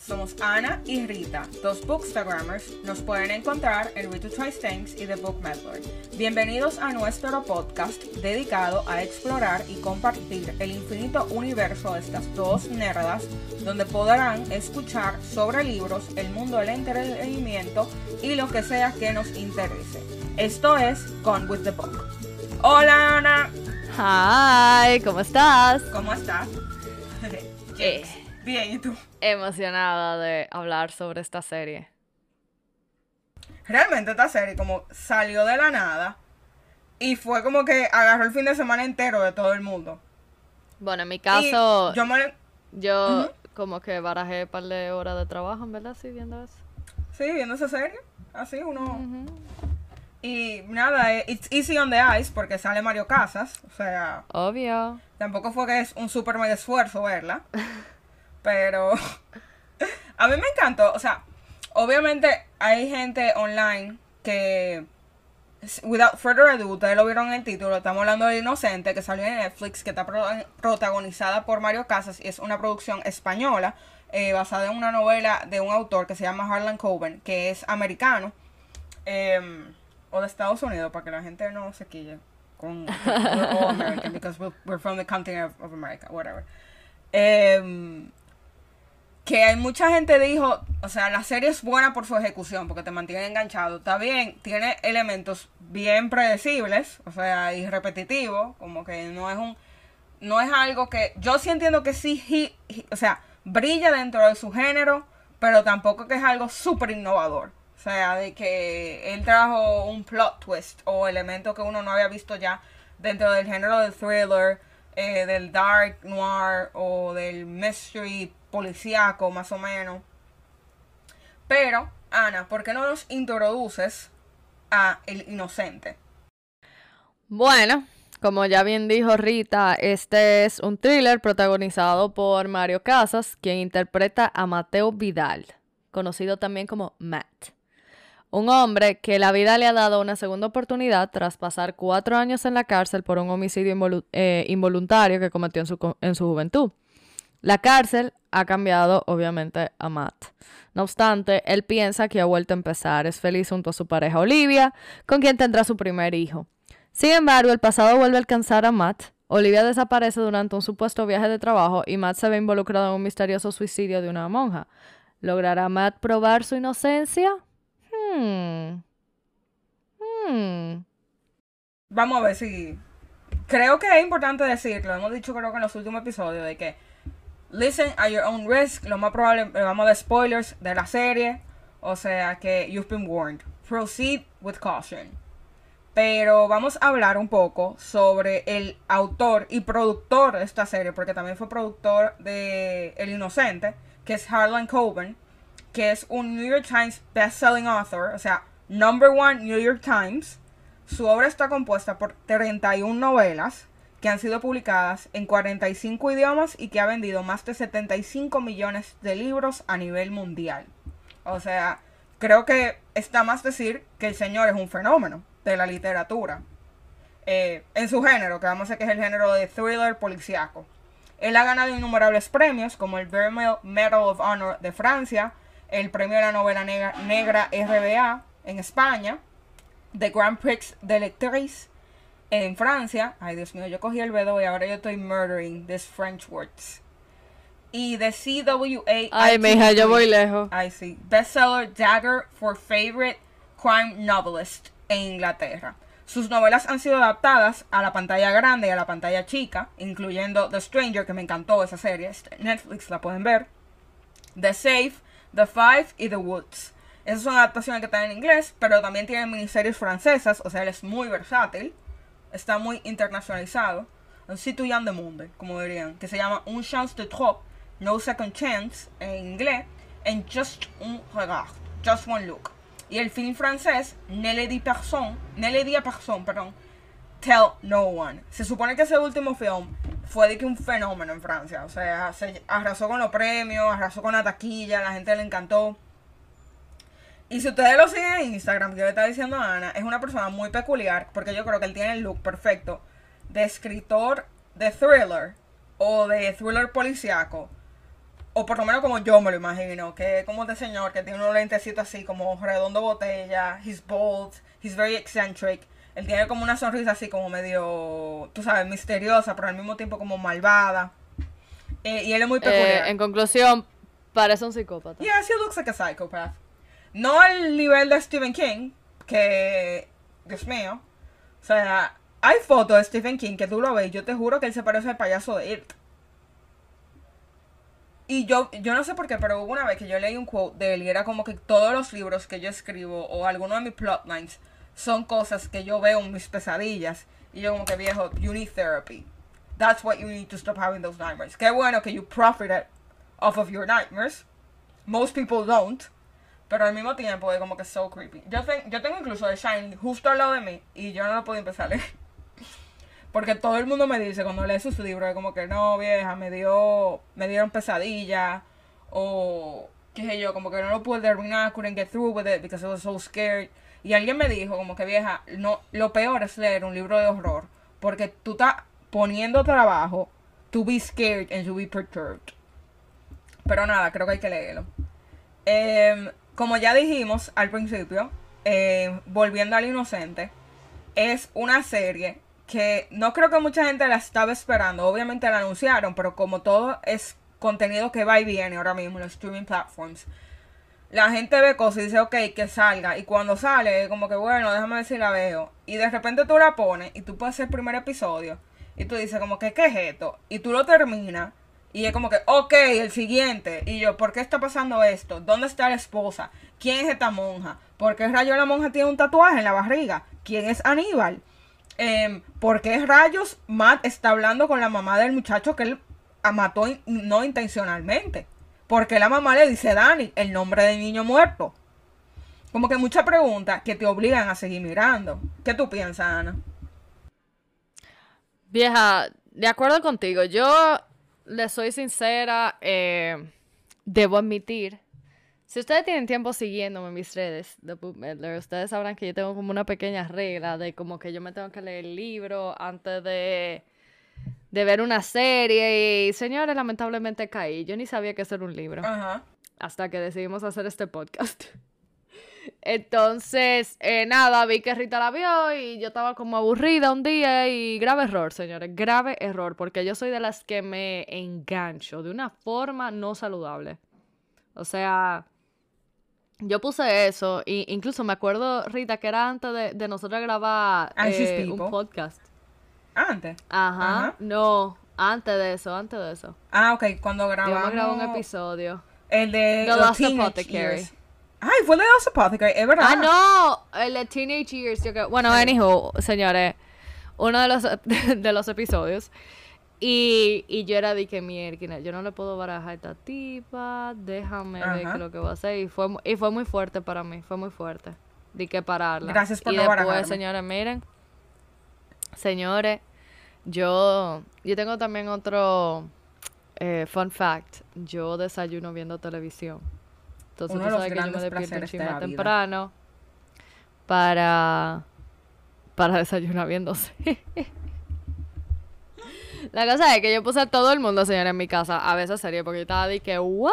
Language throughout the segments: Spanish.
somos Ana y Rita, dos bookstagrammers. Nos pueden encontrar en Read to Try Things y The Book Meddler. Bienvenidos a nuestro podcast dedicado a explorar y compartir el infinito universo de estas dos nerdas, donde podrán escuchar sobre libros, el mundo del entretenimiento y lo que sea que nos interese. Esto es Gone with the Book. Hola Ana. Hi, ¿cómo estás? ¿Cómo estás? Eh, Bien, ¿y tú? Emocionada de hablar sobre esta serie. Realmente esta serie como salió de la nada y fue como que agarró el fin de semana entero de todo el mundo. Bueno, en mi Y caso, yo me... yo Ujú. como que barajé un par de horas de trabajo, en verdad, sí, viendo eso. Sí, viendo esa serie. Así uno... Y nada, eh, it's easy on the ice porque sale Mario Casas. O sea, Obvio. tampoco fue que es un super mega esfuerzo verla. Pero a mí me encantó. O sea, obviamente hay gente online que, without further ado, ustedes lo vieron en el título, estamos hablando de Inocente, que salió en Netflix, que está pro- protagonizada por Mario Casas y es una producción española eh, basada en una novela de un autor que se llama Harlan Coben, que es americano. em, o de Estados Unidos, para que la gente no se quille con we're all American because we're, from the continent of, of America, whatever. Em, que hay mucha gente dijo, o sea, la serie es buena por su ejecución, porque te mantiene enganchado. Está bien, tiene elementos bien predecibles, o sea, y repetitivos, como que no es un, no es algo que, yo sí entiendo que sí, hi- o sea, brilla dentro de su género, pero tampoco que es algo súper innovador. O sea, de que él trajo un plot twist o elementos que uno no había visto ya dentro del género del thriller, eh, del dark noir o del mystery policíaco, más o menos. Pero, Ana, ¿por qué no nos introduces a El Inocente? Bueno, como ya bien dijo Rita, este es un thriller protagonizado por Mario Casas, quien interpreta a Mateo Vidal, conocido también como Matt. Un hombre que la vida le ha dado una segunda oportunidad tras pasar cuatro años en la cárcel por un homicidio eh, involuntario que cometió en su, en su juventud. La cárcel ha cambiado, obviamente, a Matt. No obstante, él piensa que ha vuelto a empezar. Es feliz junto a su pareja Olivia, con quien tendrá su primer hijo. Sin embargo, el pasado vuelve a alcanzar a Matt. Olivia desaparece durante un supuesto viaje de trabajo y Matt se ve involucrado en un misterioso suicidio de una monja. ¿Logrará Matt probar su inocencia? Hmm. Hmm. Vamos a ver si. Creo que es importante decirlo. Hemos dicho, creo que en los últimos episodios, de que listen at your own risk. Lo más probable, eh, vamos a dar spoilers de la serie. O sea que you've been warned. Proceed with caution. Pero vamos a hablar un poco sobre el autor y productor de esta serie, porque también fue productor de El Inocente, que es Harlan Coben, que es un New York Times best-selling author, o sea, number one New York Times. Su obra está compuesta por 31 novelas que han sido publicadas en 45 idiomas y que ha vendido más de 75 millones de libros a nivel mundial. O sea, creo que está más decir que el señor es un fenómeno de la literatura. Eh, en su género, que vamos a decir que es el género de thriller policíaco. Él ha ganado innumerables premios, como el Vermeil Medal of Honor de Francia, el premio de la novela negra, negra RBA en España, The Grand Prix de Lectrice en Francia. Ay, Dios mío, yo cogí el B2 y ahora yo estoy murdering these French words. Y de CWA. Ay, mija, yo voy lejos. Ay, sí. Bestseller Dagger for Favorite Crime Novelist en Inglaterra. Sus novelas han sido adaptadas a la pantalla grande y a la pantalla chica, incluyendo The Stranger, que me encantó esa serie. Este, Netflix la pueden ver. The Safe, The Five y The Woods. Esas son adaptaciones que están en inglés, pero también tienen miniseries francesas, o sea, él es muy versátil. Está muy internacionalizado. Un citoyen de monde, como dirían, que se llama Un chance de trop, No Second Chance en inglés, en Just un regard, Just One Look. Y el film francés, Ne le dis personne, Ne le dis à personne, perdón, Tell No One. Se supone que ese último film fue de que un fenómeno en Francia. O sea, se arrasó con los premios, arrasó con la taquilla, la gente le encantó. Y si ustedes lo siguen en Instagram, que le está diciendo Ana, es una persona muy peculiar, porque yo creo que él tiene el look perfecto de escritor de thriller o de thriller policiaco o por lo menos como yo me lo imagino, que es como este señor que tiene unos lentecitos así, como redondo botella, he's bold, he's very eccentric. Él tiene como una sonrisa así como medio, tú sabes, misteriosa, pero al mismo tiempo como malvada. Eh, y él es muy peculiar. Eh, en conclusión, parece un psicópata. Yes, he looks like a psychopath. No al nivel de Stephen King, que, Dios mío. O sea, hay fotos de Stephen King que tú lo ves yo te juro que él se parece al payaso de It. Y yo, yo no sé por qué, pero hubo una vez que yo leí un quote de él y era como que todos los libros que yo escribo o algunos de mis plotlines son cosas que yo veo en mis pesadillas. Y yo como que viejo, you need therapy. That's what you need to stop having those nightmares. Qué bueno que you profited off of your nightmares. Most people don't. Pero al mismo tiempo es como que so creepy. Yo, yo tengo incluso The Shining justo al lado de mí y yo no lo puedo empezar a leer. Porque todo el mundo me dice cuando lee sus libros, como que no, vieja, me dio, me dieron pesadilla, o qué sé yo, como que no lo pude terminar, couldn't get through with it because I was so scared. Y alguien me dijo, como que vieja, no, lo peor es leer un libro de horror, porque tú estás poniendo trabajo to be scared and to be perturbed. Pero nada, creo que hay que leerlo. Em, como ya dijimos al principio, eh, volviendo al inocente, es una serie que no creo que mucha gente la estaba esperando. Obviamente la anunciaron, pero como todo es contenido que va y viene ahora mismo en los streaming platforms, la gente ve cosas y dice, ok, que salga. Y cuando sale, como que bueno, déjame ver si la veo. Y de repente tú la pones y tú puedes hacer el primer episodio. Y tú dices, como que, ¿qué es esto? Y tú lo terminas. Y es como que, ok, el siguiente. Y yo, ¿por qué está pasando esto? ¿Dónde está la esposa? ¿Quién es esta monja? ¿Por qué rayo la monja tiene un tatuaje en la barriga? ¿Quién es Aníbal? eh, ¿por qué rayos Matt está hablando con la mamá del muchacho que él mató no intencionalmente? Porque la mamá le dice Dani el nombre del niño muerto? Como que muchas preguntas que te obligan a seguir mirando. ¿Qué tú piensas, Ana? Vieja, de acuerdo contigo, yo le soy sincera, eh, debo admitir si ustedes tienen tiempo siguiéndome en mis redes de Book ustedes sabrán que yo tengo como una pequeña regla de como que yo me tengo que leer el libro antes de, de ver una serie. Y señores, lamentablemente caí. Yo ni sabía que eso era un libro. Hasta que decidimos hacer este podcast. Entonces, eh, nada, vi que Rita la vio y yo estaba como aburrida un día y grave error, señores, grave error, porque yo soy de las que me engancho de una forma no saludable. O sea, yo puse eso, y incluso me acuerdo, Rita, que era antes de, de nosotros grabar eh, un podcast. ¿Antes? Ajá, no, antes de eso, antes de eso. Ah, ok, cuando grabamos... Yo grabé un episodio. El de The Lost Apothecary. Ay, fue el de Lost Apothecary, es verdad. Ah, no, el de Teenage Years. Bueno, anywho, señores, uno de los, de los episodios y, y yo era de que mierda, yo no le puedo barajar a esta tipa, déjame ver lo que va a hacer. Y fue, y fue muy fuerte para mí, fue muy fuerte. De que pararla. Gracias por y después, señores, miren, señores, yo, yo tengo también otro eh, fun fact. Yo desayuno viendo televisión. Entonces tú sabes que yo me despierto un temprano para, para desayunar viéndose. La cosa es que yo puse a todo el mundo, señor, en mi casa a ver esa serie porque yo estaba de que, ¿what?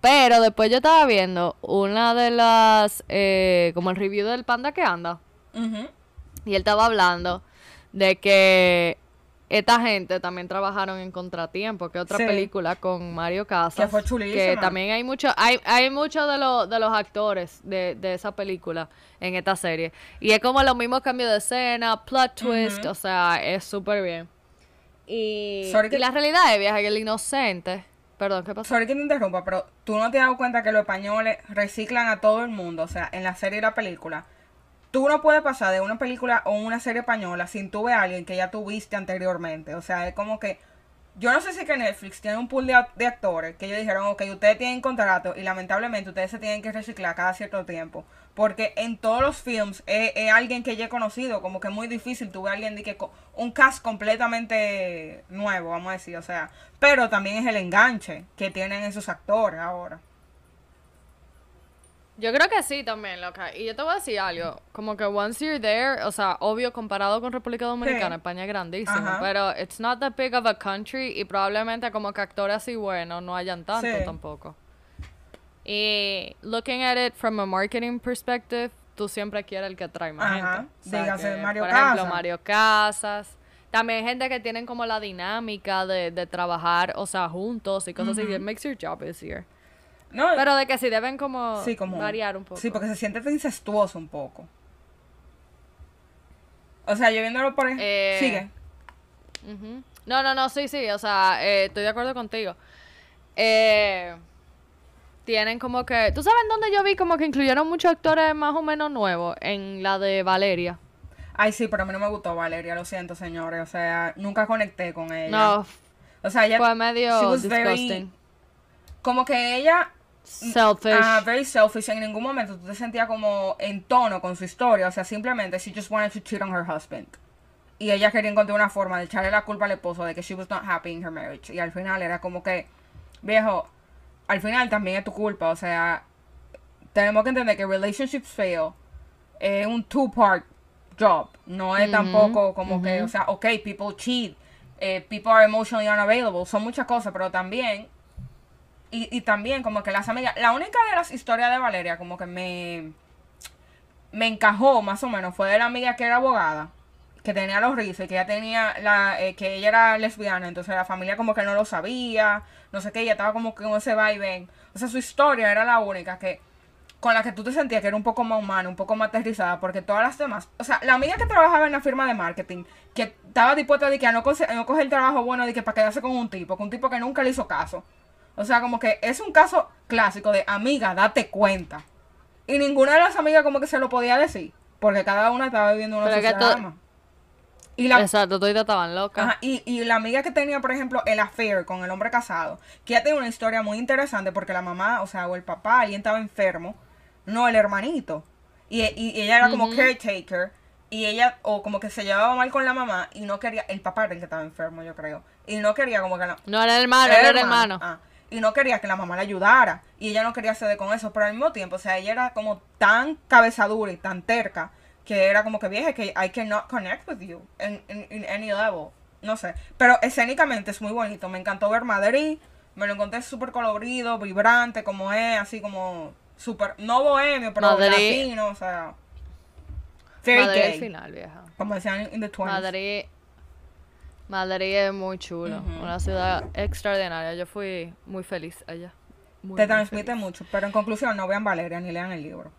Pero después yo estaba viendo una de las, eh, como el review del panda que anda. Y él estaba hablando de que esta gente también trabajaron en Contratiempo, que es otra película con Mario Casas. Que fue chulísima. Que también hay mucho, hay, hay muchos de, los de los actores de, de, esa película en esta serie. Y es como los mismos cambios de escena, plot twist, o sea, es súper bien. Y, la realidad es, viaje, que el inocente. Perdón, ¿qué pasó? Sorry que te interrumpa, pero tú no te has dado cuenta que los españoles reciclan a todo el mundo, o sea, en la serie y la película. Tú no puedes pasar de una película o una serie española sin tú ver a alguien que ya tuviste anteriormente. O sea, es como que yo no sé si que Netflix tiene un pool de, actores que ellos dijeron, ok, ustedes tienen contrato y lamentablemente ustedes se tienen que reciclar cada cierto tiempo. Porque en todos los films es, alguien que ya he conocido, como que es muy difícil tuve alguien de que un cast completamente nuevo, vamos a decir, o sea. Pero también es el enganche que tienen esos actores ahora. Yo creo que sí también, loca. Y yo te voy a decir algo. Como que once you're there, o sea, obvio, comparado con República Dominicana, España es grandísimo. Pero it's not that big of a country y probablemente como que actores así buenos no hayan tanto tampoco. Y looking at it from a marketing perspective, tú siempre quieres el que trae más gente. Dígase Mario Casas. Por ejemplo, Mario Casas. También hay gente que tienen como la dinámica de, de trabajar, o sea, juntos y cosas así. It makes your job easier. No, pero de que sí deben como, variar un poco. Sí, porque se siente incestuoso un poco. O sea, yo viéndolo por ejemplo. Eh, sigue. No, no, no, sí, sí. O sea, eh, estoy de acuerdo contigo. Eh, tienen como que. ¿Tú sabes dónde yo vi como que incluyeron muchos actores más o menos nuevos? En la de Valeria. Ay, sí, pero a mí no me gustó Valeria, lo siento, señores. O sea, nunca conecté con ella. No. O sea, ella. Fue medio disgusting. como que ella Selfish. Ah, very selfish. En ningún momento tú te sentías como en tono con su historia. O sea, simplemente she just wanted to cheat on her husband. Y ella quería encontrar una forma de echarle la culpa al esposo de que she was not happy in her marriage. Y al final era como que, viejo, al final también es tu culpa. O sea, tenemos que entender que relationships fail es un two-part job. No es tampoco como que, o sea, ok, people cheat, eh, people are emotionally unavailable. Son muchas cosas, pero también y, y también como que las amigas, la única de las historias de Valeria como que me, me encajó más o menos fue de la amiga que era abogada, que tenía los rizos y que ella tenía la, eh, que ella era lesbiana, entonces la familia como que no lo sabía, no sé qué, ella estaba como que con ese vaivén. O sea, su historia era la única que con la que tú te sentías que era un poco más humana, un poco más aterrizada, porque todas las demás, o sea, la amiga que trabajaba en la firma de marketing, que estaba dispuesta de que a no coger el trabajo bueno de que para quedarse con un tipo, con un tipo que nunca le hizo caso. O sea, como que es un caso clásico de amiga, date cuenta. Y ninguna de las amigas como que se lo podía decir. Porque cada una estaba viviendo una sociedad y la, Exacto, todas estaban locas. y, y la amiga que tenía, por ejemplo, el affair con el hombre casado, que ya tiene una historia muy interesante porque la mamá, o sea, o el papá, alguien estaba enfermo, no el hermanito. Y, y, ella era como caretaker y ella, o como que se llevaba mal con la mamá y no quería, el papá era el que estaba enfermo, yo creo. Y no quería como que la... No, era el hermano, era, el hermano. Ah, y no quería que la mamá la ayudara y ella no quería ceder con eso, pero al mismo tiempo, o sea, ella era como tan cabezadura y tan terca que era como que vieja que I cannot connect with you in, in, any level, no sé, pero escénicamente es muy bonito, me encantó ver Madrid, me lo encontré súper colorido, vibrante como es, así como súper, no bohemio, pero Madrid. latino, o sea, Madrid final, vieja. Como decían in the 20s. Madrid Madrid es muy chulo, una ciudad extraordinaria. Yo fui muy feliz allá. Te transmite mucho, pero en conclusión no vean Valeria ni lean el libro.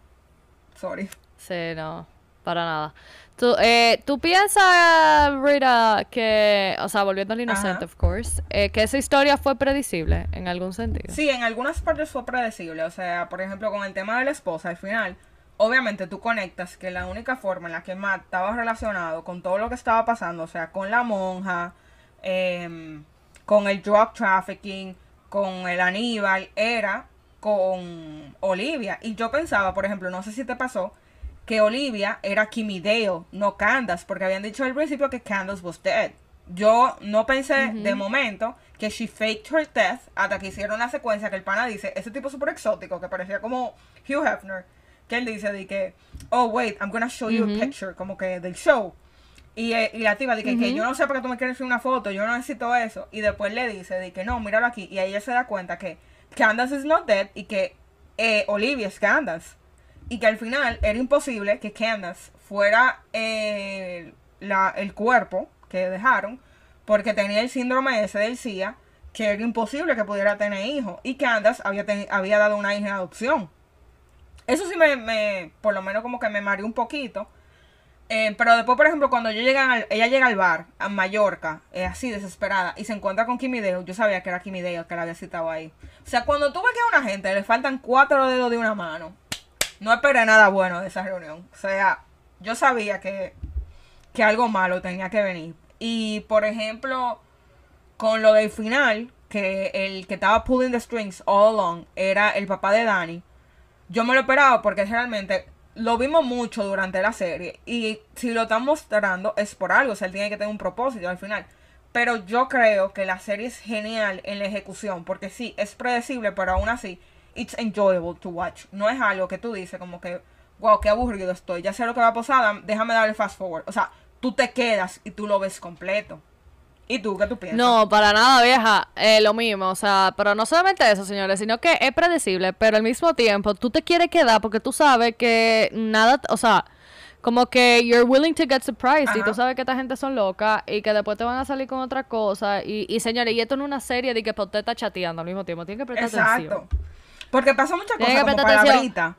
Sorry. Sí, no, para nada. ¿Tú, eh, ¿tú piensas, Rita, que, o sea, volviendo al inocente, of course, eh, que esa historia fue predecible en algún sentido? Sí, en algunas partes fue predecible. O sea, por ejemplo, con el tema de la esposa, al final, obviamente tú conectas que la única forma en la que Matt estaba relacionado con todo lo que estaba pasando, o sea, con la monja, em, con el drug trafficking, con el Aníbal, era con Olivia. Y yo pensaba, por ejemplo, no sé si te pasó, que Olivia era Kimmy Dale, no Candace, porque habían dicho al principio que Candace was dead. Yo no pensé de momento que she faked her death hasta que hicieron la secuencia que el pana dice, ese tipo súper exótico, que parecía como Hugh Hefner que él dice de que, oh, wait, I'm gonna show you a picture, como que del show. Y, eh, y la tipa dice que, yo no sé por qué tú me quieres hacer una foto, yo no necesito eso. Y después le dice de que no, míralo aquí. Y ahí ella se da cuenta que Candace is not dead y que eh, Olivia es Candace. Y que al final era imposible que Candace fuera eh, la, el cuerpo que dejaron porque tenía el síndrome ese del CIA que era imposible que pudiera tener hijos. Y Candace había, había dado una hija en adopción. Eso sí me, por lo menos como que me mareó un poquito. Eh, pero después, por ejemplo, cuando yo llegué ella llega al bar, a Mallorca, eh, así desesperada, y se encuentra con Dale, yo sabía que era Dale que la había citado ahí. O sea, cuando tú ves que a una gente le faltan cuatro dedos de una mano, no esperé nada bueno de esa reunión. O sea, yo sabía que, que algo malo tenía que venir. Y, por ejemplo, con lo del final, que el que estaba pulling the strings all along era el papá de Danny yo me lo esperaba porque realmente lo vimos mucho durante la serie y si lo están mostrando es por algo, o sea, él tiene que tener un propósito al final. Pero yo creo que la serie es genial en la ejecución porque sí, es predecible, pero aún así it's enjoyable to watch. No es algo que tú dices como que, wow, qué aburrido estoy, ya sé lo que va a pasar, déjame darle fast forward. O sea, tú te quedas y tú lo ves completo. ¿Y tú qué tú piensas? No, para nada, vieja. Eh, lo mismo, o sea, pero no solamente eso, señores, sino que es predecible, pero al mismo tiempo tú te quieres quedar porque tú sabes que nada, o sea, como que you're willing to get surprised y tú sabes que esta gente son locas y que después te van a salir con otra cosa. Y, y señores, y esto es una serie de que usted está chateando al mismo tiempo, tiene que prestar atención. Exacto. Porque pasa muchas cosas como palabrita.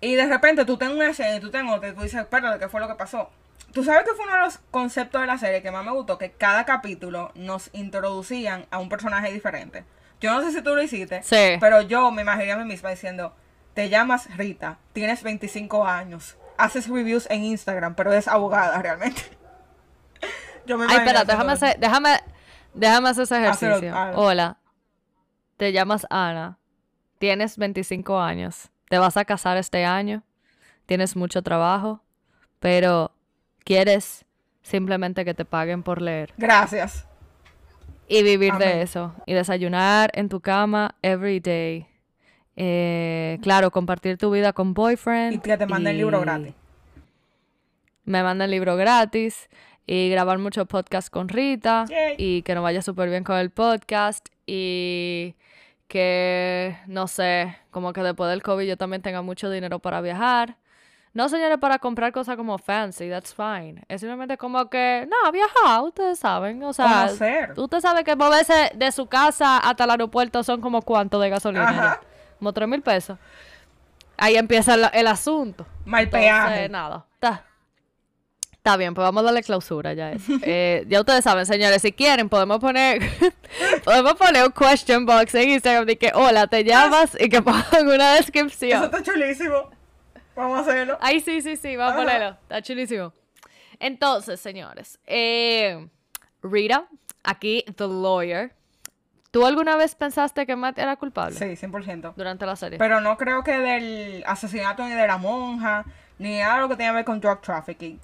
Y de repente tú tienes una escena y tú tienes otra y tú dices, espérate, ¿qué fue lo que pasó? Tú sabes que fue uno de los conceptos de la serie que más me gustó, que cada capítulo nos introducían a un personaje diferente. Yo no sé si tú lo hiciste, pero yo me imaginé a mí misma diciendo, te llamas Rita, tienes 25 años, haces reviews en Instagram, pero es abogada realmente. yo me Ay, espera, déjame hacer, déjame, déjame hacer ese ejercicio. Hola, te llamas Ana, tienes 25 años, te vas a casar este año, tienes mucho trabajo, pero quieres simplemente que te paguen por leer. Gracias. Y vivir de eso. Y desayunar en tu cama every day. Eh, claro, compartir tu vida con boyfriend. Y que te manden el libro gratis. Me mandan libro gratis. Y grabar muchos podcasts con Rita. Y que nos vaya súper bien con el podcast. Y que, no sé, como que después del COVID yo también tenga mucho dinero para viajar. No, señores, para comprar cosas como fancy, that's fine. Es simplemente como que, no, viajar, ustedes saben. O sea, usted sabe que moverse de su casa hasta el aeropuerto son como cuánto de gasolina. Como tres mil pesos. Ahí empieza el, asunto. Mal peaje. nada. Está. Está bien, pues vamos a darle clausura ya eso. Eh, ya ustedes saben, señores, si quieren podemos poner podemos poner un question box en Instagram de que hola, te llamas y que pongan una descripción. Eso está chulísimo. Vamos a hacerlo. Ay, sí, sí, sí, vamos a ponerlo. Está chulísimo. Entonces, señores, eh, Rita, aquí, The Lawyer. ¿Tú alguna vez pensaste que Matt era culpable? Sí, 100%. Durante la serie. Pero no creo que del asesinato ni de la monja, ni algo que tenga que ver con drug trafficking.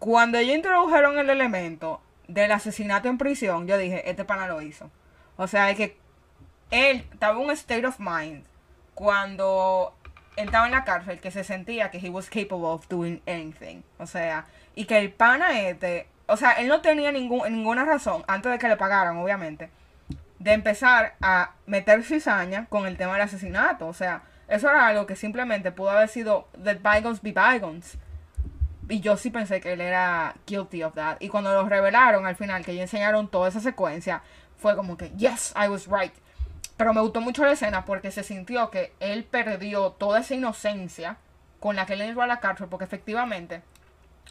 Cuando ellos introdujeron el elemento del asesinato en prisión, yo dije, este pana lo hizo. O sea, es que él estaba en un state of mind cuando estaba en la cárcel que se sentía que he was capable of doing anything. O sea, y que el pana este, o sea, él no tenía ningún, ninguna razón, antes de que le pagaran, obviamente, de empezar a meter cizaña con el tema del asesinato. O sea, eso era algo que simplemente pudo haber sido that bygones be bygones. Y yo sí pensé que él era guilty of that. Y cuando lo revelaron al final, que ellos enseñaron toda esa secuencia, fue como que, yes, I was right. Pero me gustó mucho la escena porque se sintió que él perdió toda esa inocencia con la que él entró a la cárcel, porque efectivamente,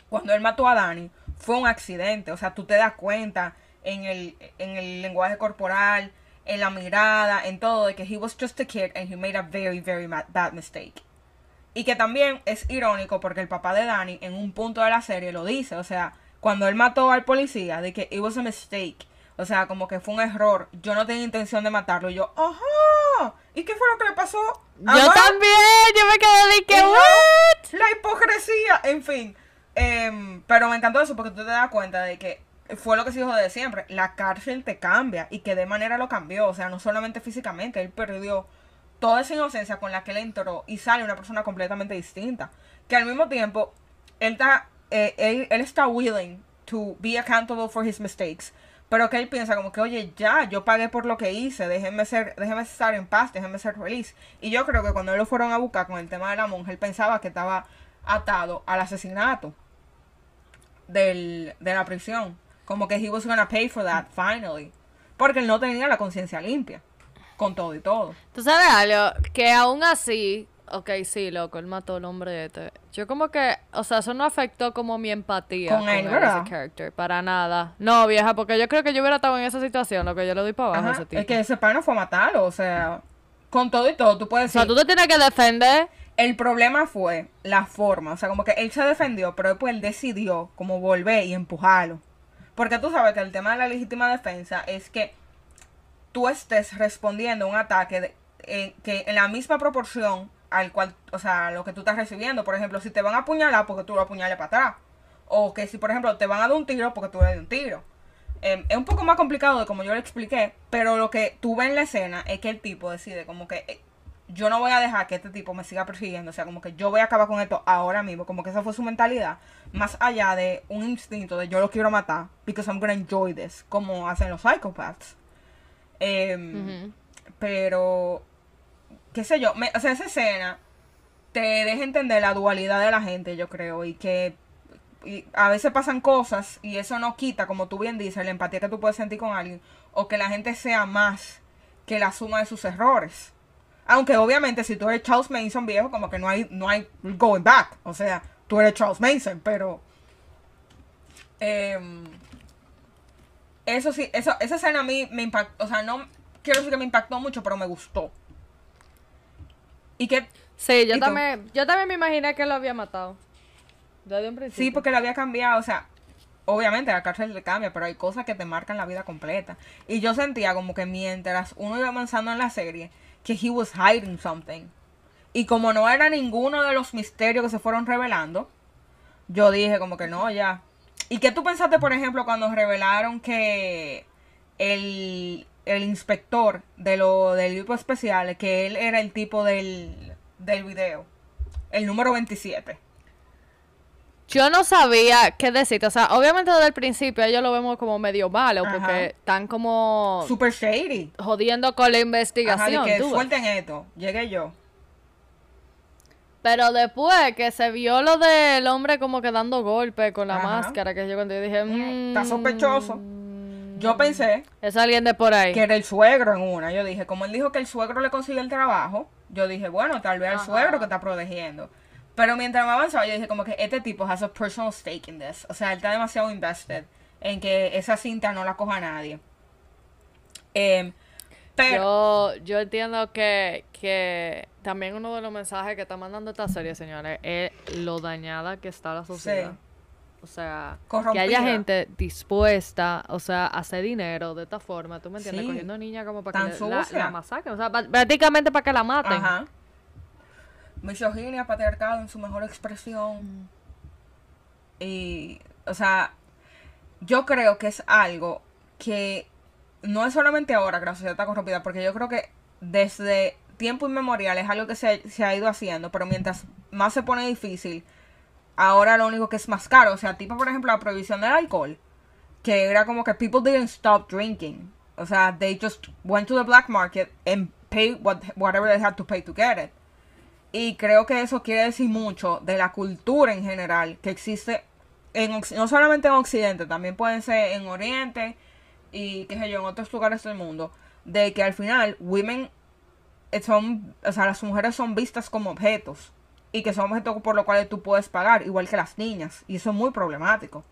cuando él mató a Dani, fue un accidente. O sea, tú te das cuenta en el, en el lenguaje corporal, en la mirada, en todo, de que he was just a kid and he made a very, very bad mistake. Y que también es irónico porque el papá de Dani en un punto de la serie lo dice, o sea, cuando él mató al policía, de que it was a mistake o sea, como que fue un error. Yo no tenía intención de matarlo. Y yo, ajá. ¿Y qué fue lo que le pasó? Yo también. Yo me quedé de que, what? La hipocresía. En fin. Em, pero me encantó eso porque tú te das cuenta de que fue lo que se dijo de siempre. La cárcel te cambia. Y que de manera lo cambió. O sea, no solamente físicamente. Él perdió toda esa inocencia con la que él entró. Y sale una persona completamente distinta. Que al mismo tiempo, él está, eh, él, él está willing to be accountable for his mistakes pero que él piensa como que, oye, ya, yo pagué por lo que hice, déjenme ser, déjenme estar en paz, déjenme ser feliz. Y yo creo que cuando lo fueron a buscar con el tema de la monja, él pensaba que estaba atado al asesinato del, de la prisión. Como que he was gonna pay for that, finally. Porque él no tenía la conciencia limpia. Con todo y todo. Tú sabes algo, que aún así, ok, sí, loco, él mató al hombre este. Yo como que, o sea, eso no afectó como mi empatía con, él, ese character, para nada. No, vieja, porque yo creo que yo hubiera estado en esa situación, lo que yo le doy para abajo ese tipo. Es que ese pan no fue a matarlo, o sea, con todo y todo, tú puedes decir... O sea, tú te tienes que defender. El problema fue la forma, o sea, como que él se defendió, pero después él decidió como volver y empujarlo. Porque tú sabes que el tema de la legítima defensa es que tú estés respondiendo a un ataque de, eh, que en la misma proporción al cual, o sea, lo que tú estás recibiendo. Por ejemplo, si te van a apuñalar porque tú lo apuñales para atrás. O que si, por ejemplo, te van a dar un tiro porque tú le das un tiro. Em, es un poco más complicado de como yo le expliqué, pero lo que tú ves en la escena es que el tipo decide como que, eh, yo no voy a dejar que este tipo me siga persiguiendo, o sea, como que yo voy a acabar con esto ahora mismo, como que esa fue su mentalidad, más allá de un instinto de yo lo quiero matar, because I'm gonna enjoy this, como hacen los psychopaths. Em, pero, qué sé yo, o sea, esa escena te deja entender la dualidad de la gente, yo creo, y que a veces pasan cosas y eso no quita, como tú bien dices, la empatía que tú puedes sentir con alguien, o que la gente sea más que la suma de sus errores. Aunque obviamente si tú eres Charles Manson viejo, como que no hay, no hay going back. O sea, tú eres Charles Manson, pero... Em, eso sí, esa escena a mí me impactó, o sea, no quiero decir que me impactó mucho, pero me gustó. Y que... Sí, yo también, yo también me imaginé que lo había matado. Desde un principio. Sí, porque lo había cambiado, o sea, obviamente la cárcel le cambia, pero hay cosas que te marcan la vida completa. Y yo sentía como que mientras uno iba avanzando en la serie, que he was hiding something. Y como no era ninguno de los misterios que se fueron revelando, yo dije como que no, ya. ¿Y qué tú pensaste, por ejemplo, cuando revelaron que el, el inspector de lo del grupo especial, que él era el tipo del, del video, el número 27? Yo no sabía qué decirte. O sea, obviamente desde el principio ellos lo vemos como medio malo porque están como. Super shady. Jodiendo con la investigación. Ajá, que suelten esto. Llegué yo. Pero después que se vio lo del hombre como que dando golpe con la máscara, que yo cuando dije. Está sospechoso. Yo pensé. Es alguien de por ahí. Que era el suegro en una. Yo dije, como él dijo que el suegro le consigue el trabajo, yo dije, bueno, tal vez el suegro que está protegiendo. Pero mientras me avanzaba, yo dije como que este tipo has a personal stake in this. O sea, él está demasiado invested en que esa cinta no la coja nadie. Em, pero... Yo, yo entiendo que, que también uno de los mensajes que está mandando esta serie, señores, es lo dañada que está la sociedad. O sea, que haya gente dispuesta, o sea, a hacer dinero de esta forma, ¿tú me entiendes? Cogiendo niñas como para que la, la, masacren, o sea, prácticamente para que la maten. Ajá misoginia, patriarcado en su mejor expresión. Y, o sea, yo creo que es algo que no es solamente ahora que la sociedad está corrompida, porque yo creo que desde tiempo inmemorial es algo que se, se ha ido haciendo, pero mientras más se pone difícil, ahora lo único que es más caro, o sea, tipo por ejemplo la prohibición del alcohol, que era como que people didn't stop drinking, o sea, they just went to the black market and paid what, whatever they had to pay to get it. Y creo que eso quiere decir mucho de la cultura en general que existe en, no solamente en Occidente, también pueden ser en Oriente y qué sé yo, en otros lugares del mundo, de que al final women son, o sea, las mujeres son vistas como objetos y que son objetos por los cuales tú puedes pagar, igual que las niñas, y eso es muy problemático.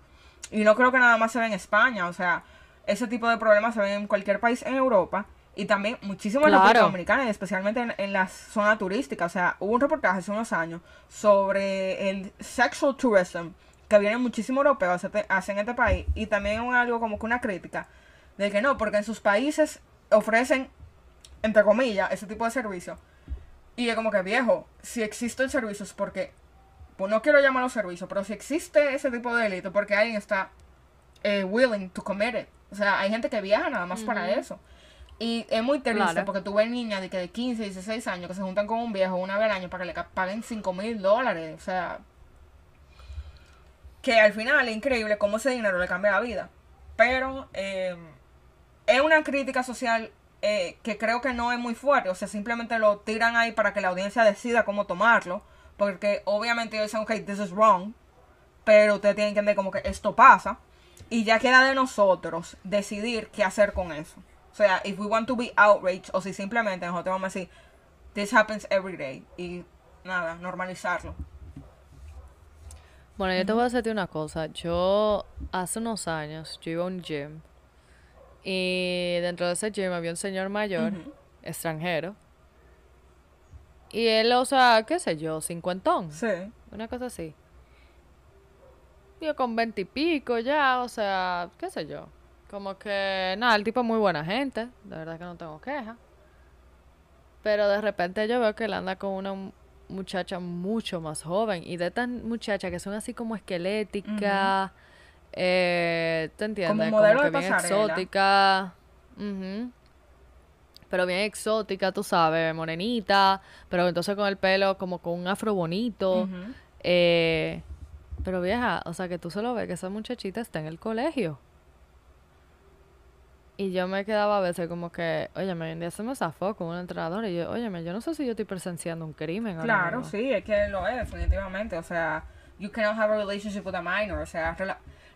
Y no creo que nada más se ve en España, o sea, ese tipo de problemas se ven en cualquier país en Europa y también muchísimo en la República Dominicana, y especialmente en, la zona turística. O sea, hubo un reportaje hace unos años sobre el sexual tourism que vienen muchísimos europeos hacia este país. Y también algo como que una crítica de que no, porque en sus países ofrecen, entre comillas, ese tipo de servicio. Y es como que viejo, si existe el servicio es porque, pues no quiero llamarlo servicio, pero si existe ese tipo de delito, porque alguien está eh, willing to commit it. O sea, hay gente que viaja nada más para eso. Y es muy triste porque tú ves niñas de, que de 15, 16 años que se juntan con un viejo una vez al año para que le paguen 5 mil dólares. O sea, que al final es increíble cómo ese dinero le cambia la vida. Pero eh, es una crítica social eh, que creo que no es muy fuerte. O sea, simplemente lo tiran ahí para que la audiencia decida cómo tomarlo. Porque obviamente ellos dicen, ok, this is wrong. Pero ustedes tienen que entender como que esto pasa. Y ya queda de nosotros decidir qué hacer con eso. O sea, if we want to be outraged, o si simplemente nosotros vamos a decir, this happens every day. Y nada, normalizarlo. Bueno, yo te voy a decirte una cosa. Yo hace unos años, yo iba a un gym. Y dentro de ese gym había un señor mayor, extranjero. Y él, o sea, qué sé yo, cincuentón. Sí. Una cosa así. Yo con veintipico ya, o sea, qué sé yo. Como que, nada, el tipo es muy buena gente, de verdad que no tengo queja. Pero de repente yo veo que él anda con una muchacha mucho más joven. Y de estas muchachas que son así como esqueléticas, eh, ¿te entiendes? Como, modelo que bien exótica. pero bien exótica, tú sabes, morenita, pero entonces con el pelo como con un afro bonito. eh, pero vieja, o sea que tú solo ves que esa muchachita está en el colegio. Y yo me quedaba a veces como que, oye, me día se me zafó con un entrenador y yo, oye, yo no sé si yo estoy presenciando un crimen. Claro, mismo". sí, es que lo es, definitivamente. O sea, you cannot have a relationship with a minor. O sea,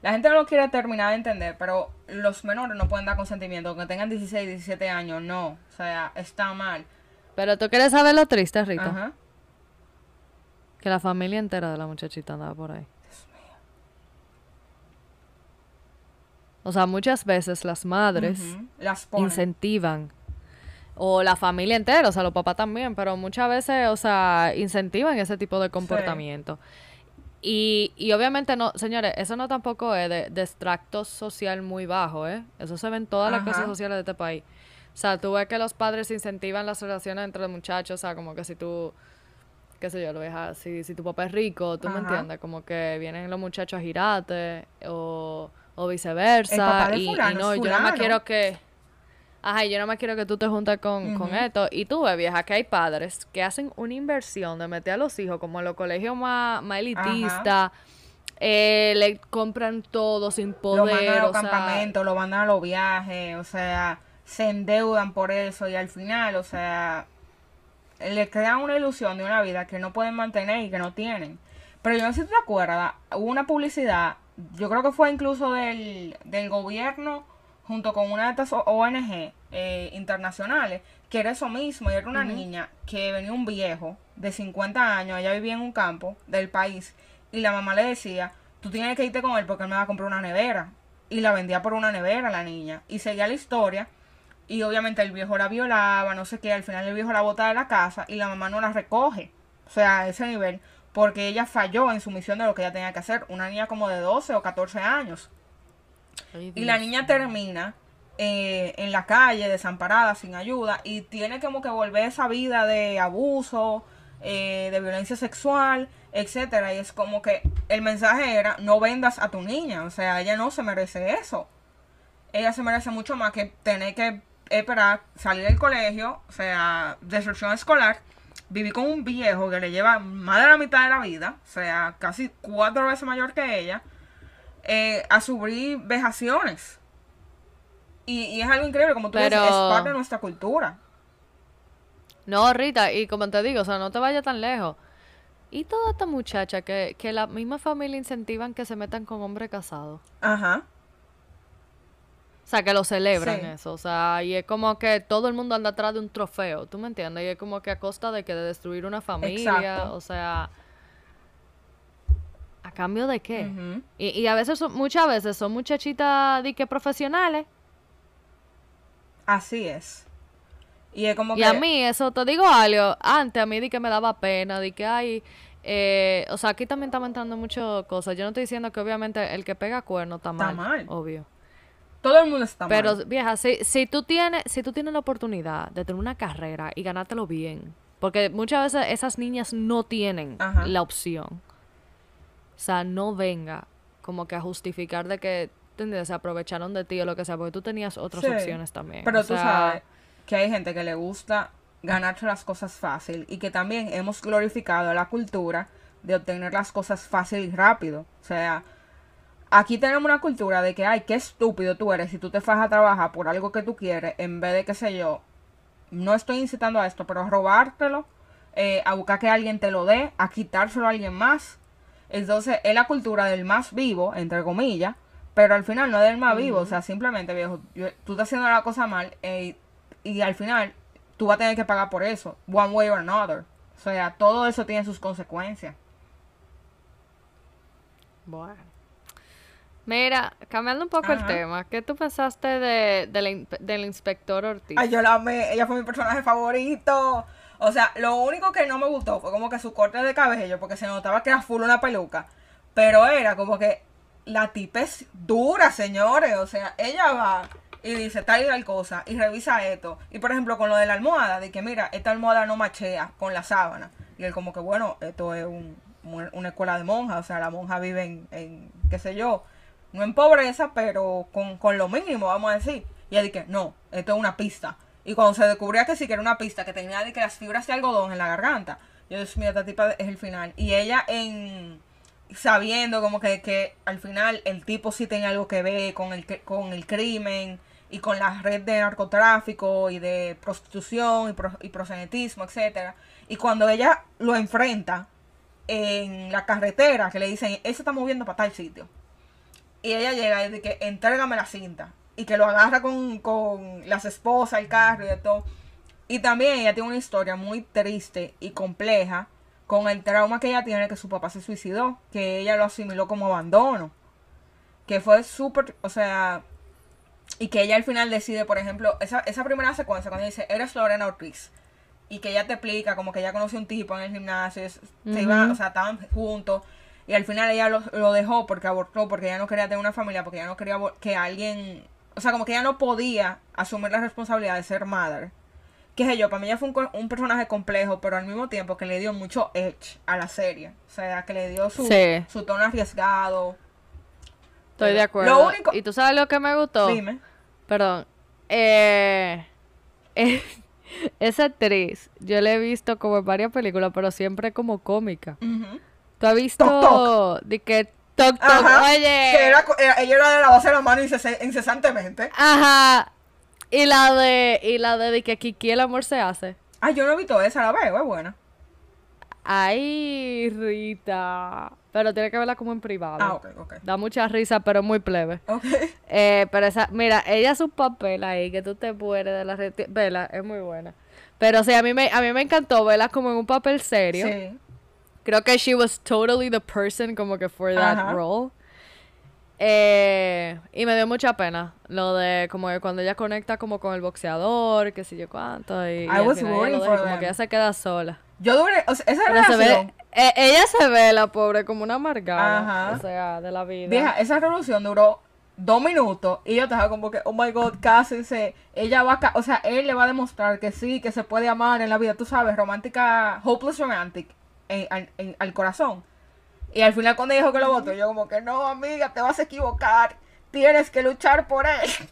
la gente no lo quiere terminar de entender, pero los menores no pueden dar consentimiento. Aunque tengan 16, 17 años, no. O sea, está mal. Pero tú quieres saber lo triste, Rita. Ajá. Que la familia entera de la muchachita andaba por ahí. O sea, muchas veces las madres. Las ponen. incentivan. O la familia entera, o sea, los papás también, pero muchas veces, o sea, incentivan ese tipo de comportamiento. Y, y obviamente no, señores, eso no tampoco es de, de extracto social muy bajo, ¿eh? Eso se ve en todas las cosas sociales de este país. O sea, tú ves que los padres incentivan las relaciones entre los muchachos, o sea, como que si tú, qué sé yo, lo dejas, si, si tu papá es rico, tú me entiendes, como que vienen los muchachos a girarte, o, o El viceversa. papá de y, no, yo no me quiero que... Ajá, yo no me quiero que tú te juntes con, con esto. Y tú ves, vieja, que hay padres que hacen una inversión de meter a los hijos como en los colegios más, más elitistas. eh, le compran todo sin Lo poder. mandan a los campamentos, lo mandan a los viajes, o sea, se endeudan por eso y al final, o sea, le crean una ilusión de una vida que no pueden mantener y que no tienen. Pero yo no sé si tú te acuerdas, hubo una publicidad, yo creo que fue incluso del, del gobierno junto con una de estas ONG eh, internacionales, que era eso mismo, y era una niña que venía un viejo de 50 años, ella vivía en un campo del país, y la mamá le decía, tú tienes que irte con él porque él me va a comprar una nevera. Y la vendía por una nevera la niña. Y seguía la historia. Y obviamente el viejo la violaba, no sé qué. Al final el viejo la bota de la casa y la mamá no la recoge. O sea, a ese nivel. Porque ella falló en su misión de lo que ella tenía que hacer. Una niña como de 12 o 14 años. Ay, Y la niña termina eh, en la calle, desamparada, sin ayuda, y tiene como que volver esa vida de abuso, eh, de violencia sexual, etcétera. Y es como que el mensaje era, no vendas a tu niña, o sea, ella no se merece eso. Ella se merece mucho más que tener que esperar salir del colegio, o sea, destrucción escolar, vivir con un viejo que le lleva más de la mitad de la vida, o sea, casi cuatro veces mayor que ella, eh, a sufrir vejaciones. Y, y es algo increíble, como tú dices, es Pero- parte de nuestra cultura. No, Rita, y como te digo, o sea, no te vayas tan lejos. Y toda esta muchacha que, que la misma familia incentivan que se metan con hombres casados. Ajá. O sea, que lo celebran Sí. eso. O sea, y es como que todo el mundo anda atrás de un trofeo. ¿Tú me entiendes? Y es como que a costa de que de destruir una familia. Exacto. O sea. ¿A cambio de qué? Y, y a veces, son, muchas veces son muchachitas de que profesionales. Así es. Y es como Y que... a mí, eso te digo algo, antes a mí di que me daba pena, di que hay, eh, o sea, aquí también estamos entrando muchas cosas. Yo no estoy diciendo que obviamente el que pega cuerno está Está mal, mal. obvio. Todo el mundo está Pero mal. vieja, si, si tú tienes, si tú tienes la oportunidad de tener una carrera y ganártelo bien, porque muchas veces esas niñas no tienen Ajá. la opción. O sea, no venga como que a justificar de que se aprovecharon de ti o lo que sea, porque tú tenías otras Sí. opciones también. Pero o tú sea, sabes que hay gente que le gusta ganarse las cosas fácil y que también hemos glorificado la cultura de obtener las cosas fácil y rápido. O sea, aquí tenemos una cultura de que, ay, qué estúpido tú eres si tú te vas a trabajar por algo que tú quieres en vez de, qué sé yo, no estoy incitando a esto, pero a robártelo, eh, a buscar que alguien te lo dé, a quitárselo a alguien más. Entonces, es la cultura del más vivo, entre comillas, pero al final no es del más vivo, o sea, simplemente, viejo, yo- tú estás haciendo la cosa mal eh, y al final tú vas a tener que pagar por eso, one way or another. O sea, todo eso tiene sus consecuencias. Bueno. Mira, cambiando un poco el tema, ¿qué tú pensaste de, de la in- del inspector Ortiz? Ay, yo la amé, ella fue mi personaje favorito. O sea, lo único que no me gustó fue como que su corte de cabello, porque se notaba que era full una peluca. Pero era como que la tipa es dura, señores. O sea, ella va y dice tal y tal cosa y revisa esto. Y por ejemplo, con lo de la almohada, de que mira, esta almohada no machea con la sábana. Y él como que, bueno, esto es un- un- una escuela de monjas. O sea, la monja vive en, en, qué sé yo, no en pobreza, pero con, con lo mínimo, vamos a decir. Y ella dice, no, esto es una pista. Y cuando se descubría que sí que era una pista, que tenía de que las fibras de algodón en la garganta. Yo Dios mío, esta tipa es el final. Y ella en sabiendo como que, que al final el tipo sí tenía algo que ver con el, con el crimen y con la red de narcotráfico y de prostitución y, pro, y prosenetismo, etcétera. Y cuando ella lo enfrenta en la carretera, que le dicen, eso está moviendo para tal sitio. Y ella llega y dice que entrégame la cinta. Y que lo agarra con, con las esposas, el carro y de todo. Y también ella tiene una historia muy triste y compleja con el trauma que ella tiene que su papá se suicidó, que ella lo asimiló como abandono. Que fue súper, o sea, y que ella al final decide, por ejemplo, esa, esa primera secuencia cuando dice, eres Lorena Ortiz. Y que ella te explica como que ella conoció un tipo en el gimnasio, se iban, o sea, estaban juntos. Y al final ella lo, lo, dejó porque abortó, porque ella no quería tener una familia, porque ella no quería que alguien, o sea, como que ella no podía asumir la responsabilidad de ser madre qué sé yo, para mí ella fue un, un, personaje complejo, pero al mismo tiempo que le dio mucho edge a la serie. O sea, que le dio su, Sí. su tono arriesgado. Estoy Pero de acuerdo. Lo único... ¿Y tú sabes lo que me gustó? Dime. Perdón. Eh, eh, esa actriz, yo la he visto como en varias películas, pero siempre como cómica. ¿Tú has visto Toc, de que Toc Toc? Ajá. Oye. Que era, era- ella era de lavarse la mano inces- incesantemente. Ajá. Y la de y la de, de que Kiki el amor se hace. Ah, yo no he visto esa, la veo, es buena. Ay, Rita. Pero tiene que verla como en privado. Ah, ok, ok. Da mucha risa, pero muy plebe. Ok. Eh, pero esa, mira, ella su papel ahí, que tú te mueres de la red. Vela, es muy buena. Pero sí, a mí me, a mí me encantó verla como en un papel serio. Sí. Creo que she was totally the person como que for that Ajá. role. Eh, y me dio mucha pena lo de como que cuando ella conecta como con el boxeador, que sé yo cuánto, y, y al was final ella lo deja, como que ella se queda sola. Yo duré, o sea, esa Pero se ve, eh, ella se ve la pobre como una amargada, Ajá. o sea, de la vida. vieja, esa revolución duró dos minutos y yo estaba como que, oh my god, cásense. Ella va a, o sea, él le va a demostrar que sí, que se puede amar en la vida, tú sabes, romántica, hopeless romantic, en- en- en- al corazón. Y al final cuando dijo que lo votó, yo como que, no, amiga, te vas a equivocar, tienes que luchar por él.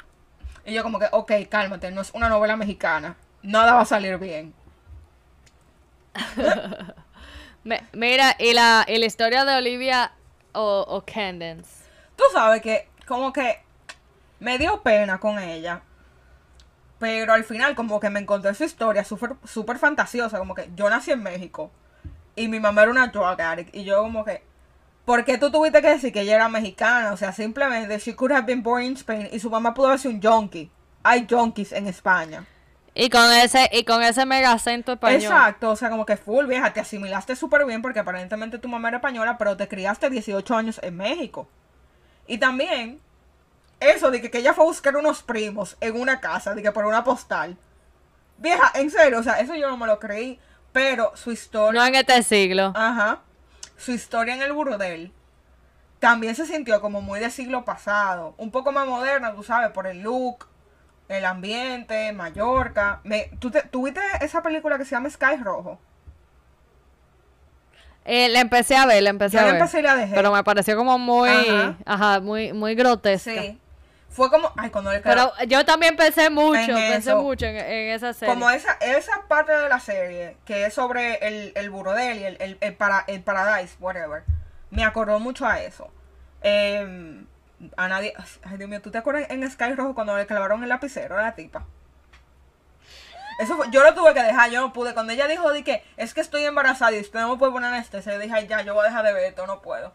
Y yo como que, ok, cálmate, no es una novela mexicana, nada va a salir bien. Mira, y la, y la historia de Olivia o, o Candence. Tú sabes que como que me dio pena con ella. Pero al final como que me encontré su historia súper súper fantasiosa. Como que yo nací en México. Y mi mamá era una drug addict. Y yo como que... ¿Por qué tú tuviste que decir que ella era mexicana? O sea, simplemente she could have been born in Spain. Y su mamá pudo haber sido un junkie. Hay junkies en España. Y con ese, y con ese mega acento español. Exacto, o sea, como que full vieja, te asimilaste súper bien porque aparentemente tu mamá era española, pero te criaste 18 años en México. Y también, eso de que, que ella fue a buscar unos primos en una casa, de que por una postal. Vieja, en serio, o sea, eso yo no me lo creí, pero su historia... No en este siglo. Ajá. Su historia en el burdel también se sintió como muy de siglo pasado. Un poco más moderna, tú sabes, por el look, el ambiente, Mallorca. Me, ¿tú, te, ¿tú viste esa película que se llama Sky Rojo? Eh, la empecé a ver, la empecé Yo a la ver. empecé y la dejé. Pero me pareció como muy, Ajá. ajá, muy, muy grotesca. Sí. Fue como, ay, cuando le Pero yo también pensé mucho, En pensé mucho en, en esa serie. como esa, esa parte de la serie que es sobre el, el burdel y el, el, el, para, el paradise, whatever, me acordó mucho a eso. Eh, a nadie, ay Dios mío, ¿tú te acuerdas en Sky Rojo cuando le clavaron el lapicero a la tipa? Eso fue- yo lo tuve que dejar, yo no pude. Cuando ella dijo de que es que estoy embarazada y usted no me puede poner anestesia, yo dije, ay, ya, yo voy a dejar de ver esto, no puedo.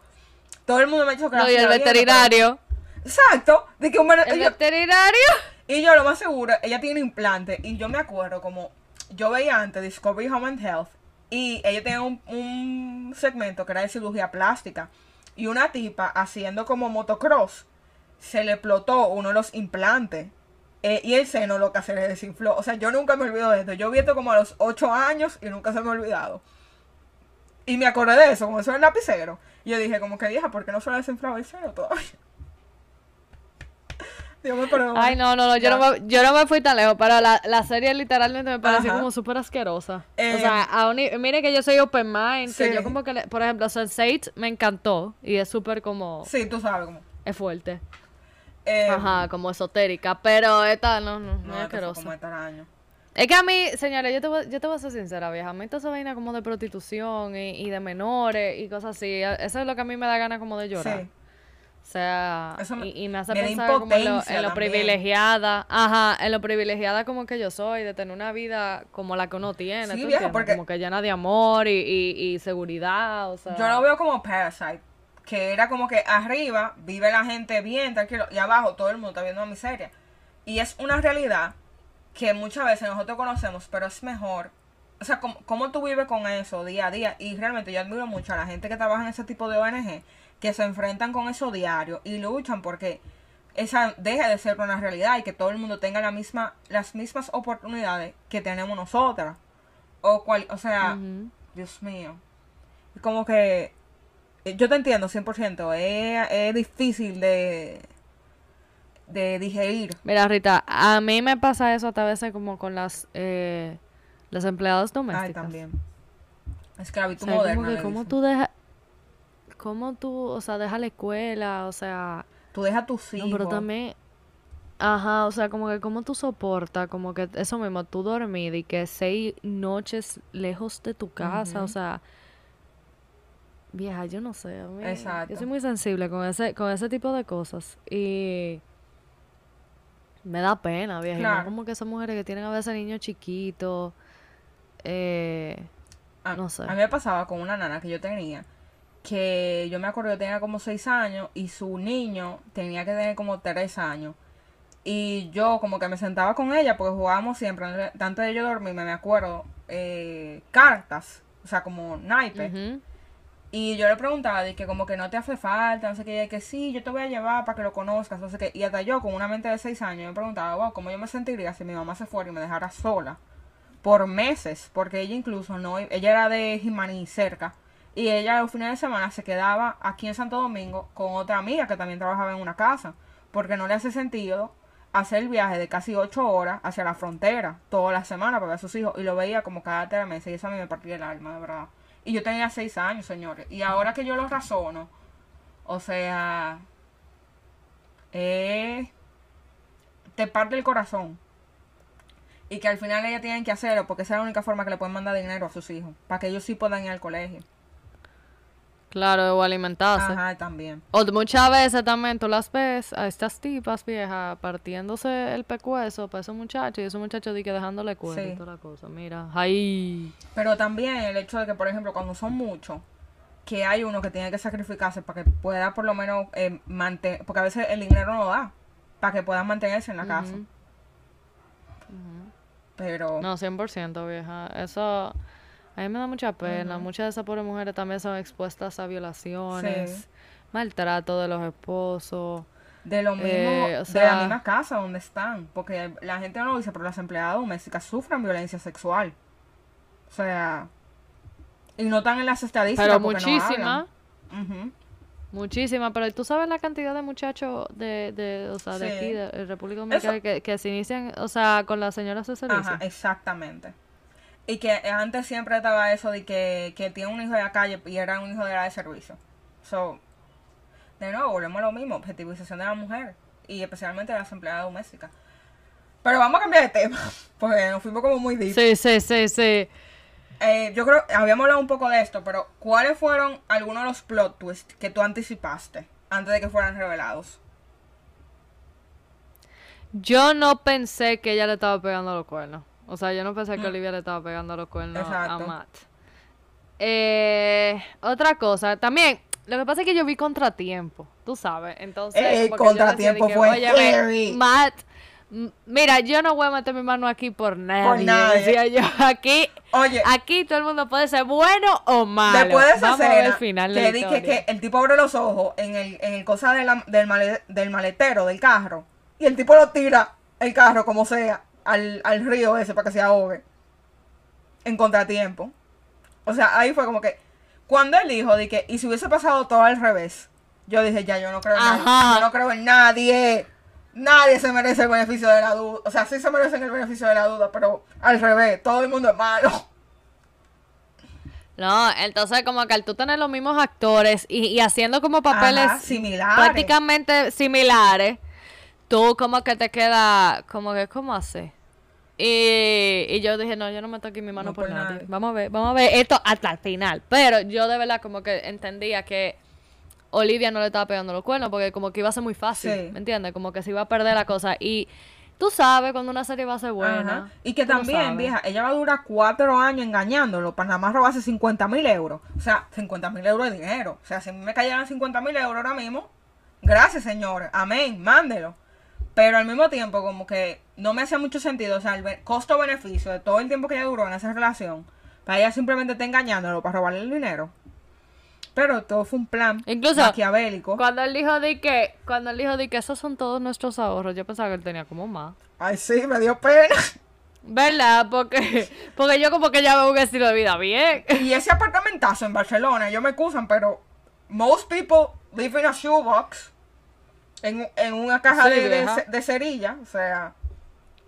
Todo el mundo me ha dicho que No, y el veterinario. Exacto, de que un El yo- veterinario. y yo lo más seguro, ella tiene implante. Y yo me acuerdo como yo veía antes Discovery Home and Health. Y ella tenía un, un segmento que era de cirugía plástica. Y una tipa haciendo como motocross. Se le explotó uno de los implantes. eh, y el seno lo que se le desinfló. O sea, yo nunca me olvido de esto. Yo vi esto como a los 8 años y nunca se me ha olvidado. Y me acordé de eso, como eso era el lapicero. Y yo dije, como que vieja, ¿por qué no se le desinflaba el seno todavía? Me. Ay, no, no, no, yo no, me, yo no me fui tan lejos, pero la, la serie literalmente me pareció Ajá. como súper asquerosa. Eh, o sea, a un mire que yo soy open mind, que Sí. yo como que, le- por ejemplo, Sense8 me encantó y es súper como, Sí, tú sabes cómo. es fuerte. Eh, Ajá, como esotérica, pero esta no, no, No, es asquerosa. como. Es que a mí, señores, yo te, voy, yo te voy a ser sincera, vieja. A mí toda esa vaina como de prostitución y, y de menores y cosas así. Eso es lo que a mí me da ganas como de llorar. Sí. O sea, me- y, y me hace me pensar como en lo, en privilegiada, ajá, en lo privilegiada como que yo soy, de tener una vida como la que uno tiene, Sí, porque- como que llena de amor y, y, y seguridad, o sea. Yo lo veo como Parasite, que era como que arriba vive la gente bien, tranquilo, y abajo todo el mundo está viendo miseria. Y es una realidad que muchas veces nosotros conocemos, pero es mejor. O sea, cómo, cómo tú vives con eso día a día. Y realmente yo admiro mucho a la gente que trabaja en ese tipo de ONG, que se enfrentan con eso diario y luchan porque esa deje de ser una realidad y que todo el mundo tenga la misma, las mismas oportunidades que tenemos nosotras. O, cual, o sea. Dios mío. Como que. eh, Yo te entiendo 100%. Es, es difícil de. de digerir. Mira, Rita, a mí me pasa eso hasta a veces como con las, eh, las empleadas domésticas. Ay, también. O Esclavitud sea, moderna. como que cómo tú dejas, cómo tú, o sea, dejas la escuela, o sea, Tú dejas a tus no, hijos. pero también, ajá, o sea, como que cómo tú soportas, como que eso mismo, tú dormir y que seis noches lejos de tu casa, o sea, vieja, yo no sé, a mí, Exacto. yo soy muy sensible con ese, con ese tipo de cosas y me da pena, vieja, Claro. como que esas mujeres que tienen a veces niños chiquitos, eh, A, no sé. a mí me pasaba con una nana que yo tenía. Que yo me acuerdo que tenía como 6 años y su niño tenía que tener como 3 años. Y yo como que me sentaba con ella porque jugábamos siempre, antes- de yo dormirme, me acuerdo, eh, cartas, o sea, como naipes. Y yo le preguntaba, de que como que no te hace falta, no sé qué, y que sí, yo te voy a llevar para que lo conozcas, no sé qué. Y hasta yo, con una mente de 6 años, me preguntaba, wow, ¿cómo yo me sentiría si mi mamá se fuera y me dejara sola? Por meses, porque ella incluso no, ella era de Jimaní, cerca. Y ella los fines de semana se quedaba aquí en Santo Domingo con otra amiga que también trabajaba en una casa. Porque no le hace sentido hacer el viaje de casi 8 horas hacia la frontera toda la semana para ver a sus hijos. Y lo veía como cada tres meses. Y eso a mí me partía el alma, de verdad. Y yo tenía 6 años, señores. Y ahora que yo lo razono, o sea, eh, te parte el corazón. Y que al final ellas tienen que hacerlo porque esa es la única forma que le pueden mandar dinero a sus hijos. Para que ellos sí puedan ir al colegio. Claro, o alimentarse. Ajá, también. O muchas veces también tú las ves a estas tipas viejas partiéndose el pecueso para esos muchachos y esos muchachos di que dejándole cuero y Sí. toda la cosa. Mira, ahí. Pero también el hecho de que, por ejemplo, cuando son muchos, que hay uno que tiene que sacrificarse para que pueda por lo menos mantener, porque a veces el dinero no da, para que puedan mantenerse en la casa. Pero, No, 100% vieja. Eso a mí me da mucha pena. Muchas de esas pobres mujeres también son expuestas a violaciones, Sí. maltrato de los esposos. de lo mismo, eh, o de sea- la misma casa donde están, porque la gente no lo dice, pero las empleadas domésticas sufren violencia sexual. O sea, y no están en las estadísticas. Pero porque no muchísimas. Muchísimas, pero tú sabes la cantidad de muchachos de, de, o sea, de aquí, de, de República Dominicana, que, que se inician, o sea, con las señoras de servicio. Ajá, exactamente. Y que antes siempre estaba eso de que, que tiene un hijo de la calle y era un hijo de la de servicio. So, de nuevo, volvemos a lo mismo, objetivización de la mujer y especialmente de las empleadas domésticas. Pero vamos a cambiar de tema, porque nos fuimos como muy deep. Sí, sí, sí, sí. Eh, yo creo, habíamos hablado un poco de esto, pero ¿cuáles fueron algunos de los plot twists que tú anticipaste antes de que fueran revelados? Yo no pensé que ella le estaba pegando los cuernos. O sea, yo no pensé que Olivia le estaba pegando los cuernos a Mm. Matt. Eh, otra cosa, también, lo que pasa es que yo vi contratiempo, tú sabes. Entonces, yo decía Contratiempo fue. Matt, mira, yo no voy a meter mi mano aquí por nadie. nadie. Decía yo, aquí, Oye, aquí todo el mundo puede ser bueno o malo. Después de esa Vamos a ver escena, el final de que dije que el tipo abre los ojos en el, en el cosa de la- del, male- del maletero del carro y el tipo lo tira el carro como sea al, al río ese para que se ahogue en contratiempo. O sea, ahí fue como que cuando él dijo de que y si hubiese pasado todo al revés, yo dije ya yo no creo en nadie, Ajá. yo no creo en nadie. Nadie se merece el beneficio de la duda. O sea, sí se merecen el beneficio de la duda, pero al revés, todo el mundo es malo. No, entonces como que al tú tener los mismos actores y, y haciendo como papeles Ajá, similares. prácticamente similares, tú como que te queda, como que, ¿cómo hace? Y, y yo dije, no, yo no me toqué mi mano No por, por nadie. nadie. Vamos a ver, vamos a ver esto hasta el final. Pero yo de verdad como que entendía que Olivia no le estaba pegando los cuernos porque como que iba a ser muy fácil, Sí. ¿me entiendes? Como que se iba a perder la cosa. Y tú sabes cuando una serie va a ser buena. Ajá. Y que también, vieja, ella va a durar cuatro años engañándolo para nada más robarse 50 mil euros. O sea, 50 mil euros de dinero. O sea, si me cayeran 50 mil euros ahora mismo, gracias, señores. Amén, mándelo. Pero al mismo tiempo, como que no me hacía mucho sentido, o sea, el be- costo-beneficio de todo el tiempo que ella duró en esa relación, para ella simplemente estar engañándolo para robarle el dinero. Pero todo fue un plan Incluso, maquiavélico. Cuando él dijo de que, cuando él dijo de que esos son todos nuestros ahorros, yo pensaba que él tenía como más. Ay, sí, me dio pena. ¿Verdad? Porque, porque yo como que ya veo un estilo de vida bien. Y ese apartamentazo en Barcelona, ellos me excusan, pero most people live in a shoebox. En, en una caja Sí, de, de, de cerilla. O sea,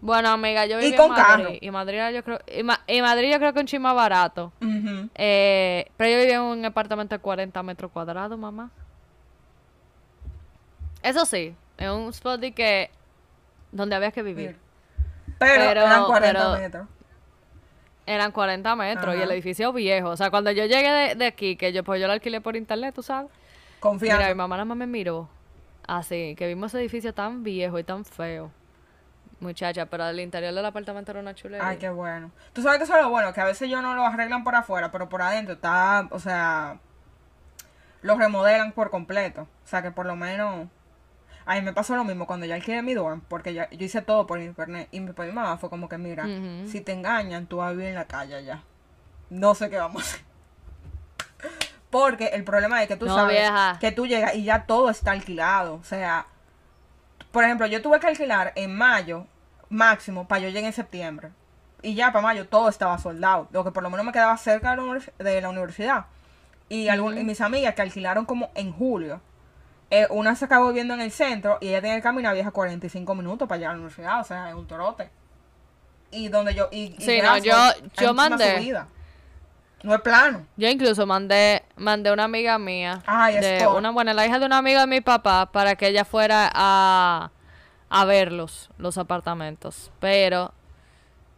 Bueno, amiga, yo Y viví con en Madrid. carro. Y Madrid yo creo, y, Ma- y Madrid yo creo que un chima barato. Eh, pero yo vivía en un apartamento de 40 metros cuadrados, mamá. Eso sí, en un spot de que donde había que vivir. pero, Pero- eran 40 pero- metros. Eran 40 metros y el edificio viejo. O sea, cuando yo llegué de, de aquí, que yo pues yo lo alquilé por internet, tú sabes. Confianza. Mira, mi mamá nada más me miró. Así, que vimos ese edificio tan viejo y tan feo. Muchacha, pero el interior del apartamento era una chulería. Ay, qué bueno. Tú sabes que eso es lo bueno, que a veces ellos no lo arreglan por afuera, pero por adentro está, o sea, lo remodelan por completo. O sea, que por lo menos... A mí me pasó lo mismo cuando yo alquilé mi dorm, porque ya, yo hice todo por internet. Y mi mi mamá fue como que, mira, si te engañan, tú vas a vivir en la calle ya. No sé qué vamos a hacer. Porque el problema es que tú No, sabes vieja. que tú llegas y ya todo está alquilado. O sea, por ejemplo, yo tuve que alquilar en mayo máximo para yo llegar en septiembre. Y ya para mayo todo estaba soldado. Lo que por lo menos me quedaba cerca de la, universidad. Y, algún- y mis amigas que alquilaron como en julio. eh, una se acabó viviendo en el centro y ella tenía que caminar vieja 45 minutos para llegar a la universidad. O sea, es un torote. Y donde yo. Y, y Sí, no, yo- yo mandé. No es plano. Yo incluso mandé, mandé una amiga mía, Ay, de una buena, la hija de un amigo de mi papá, para que ella fuera a, a verlos, los apartamentos. Pero,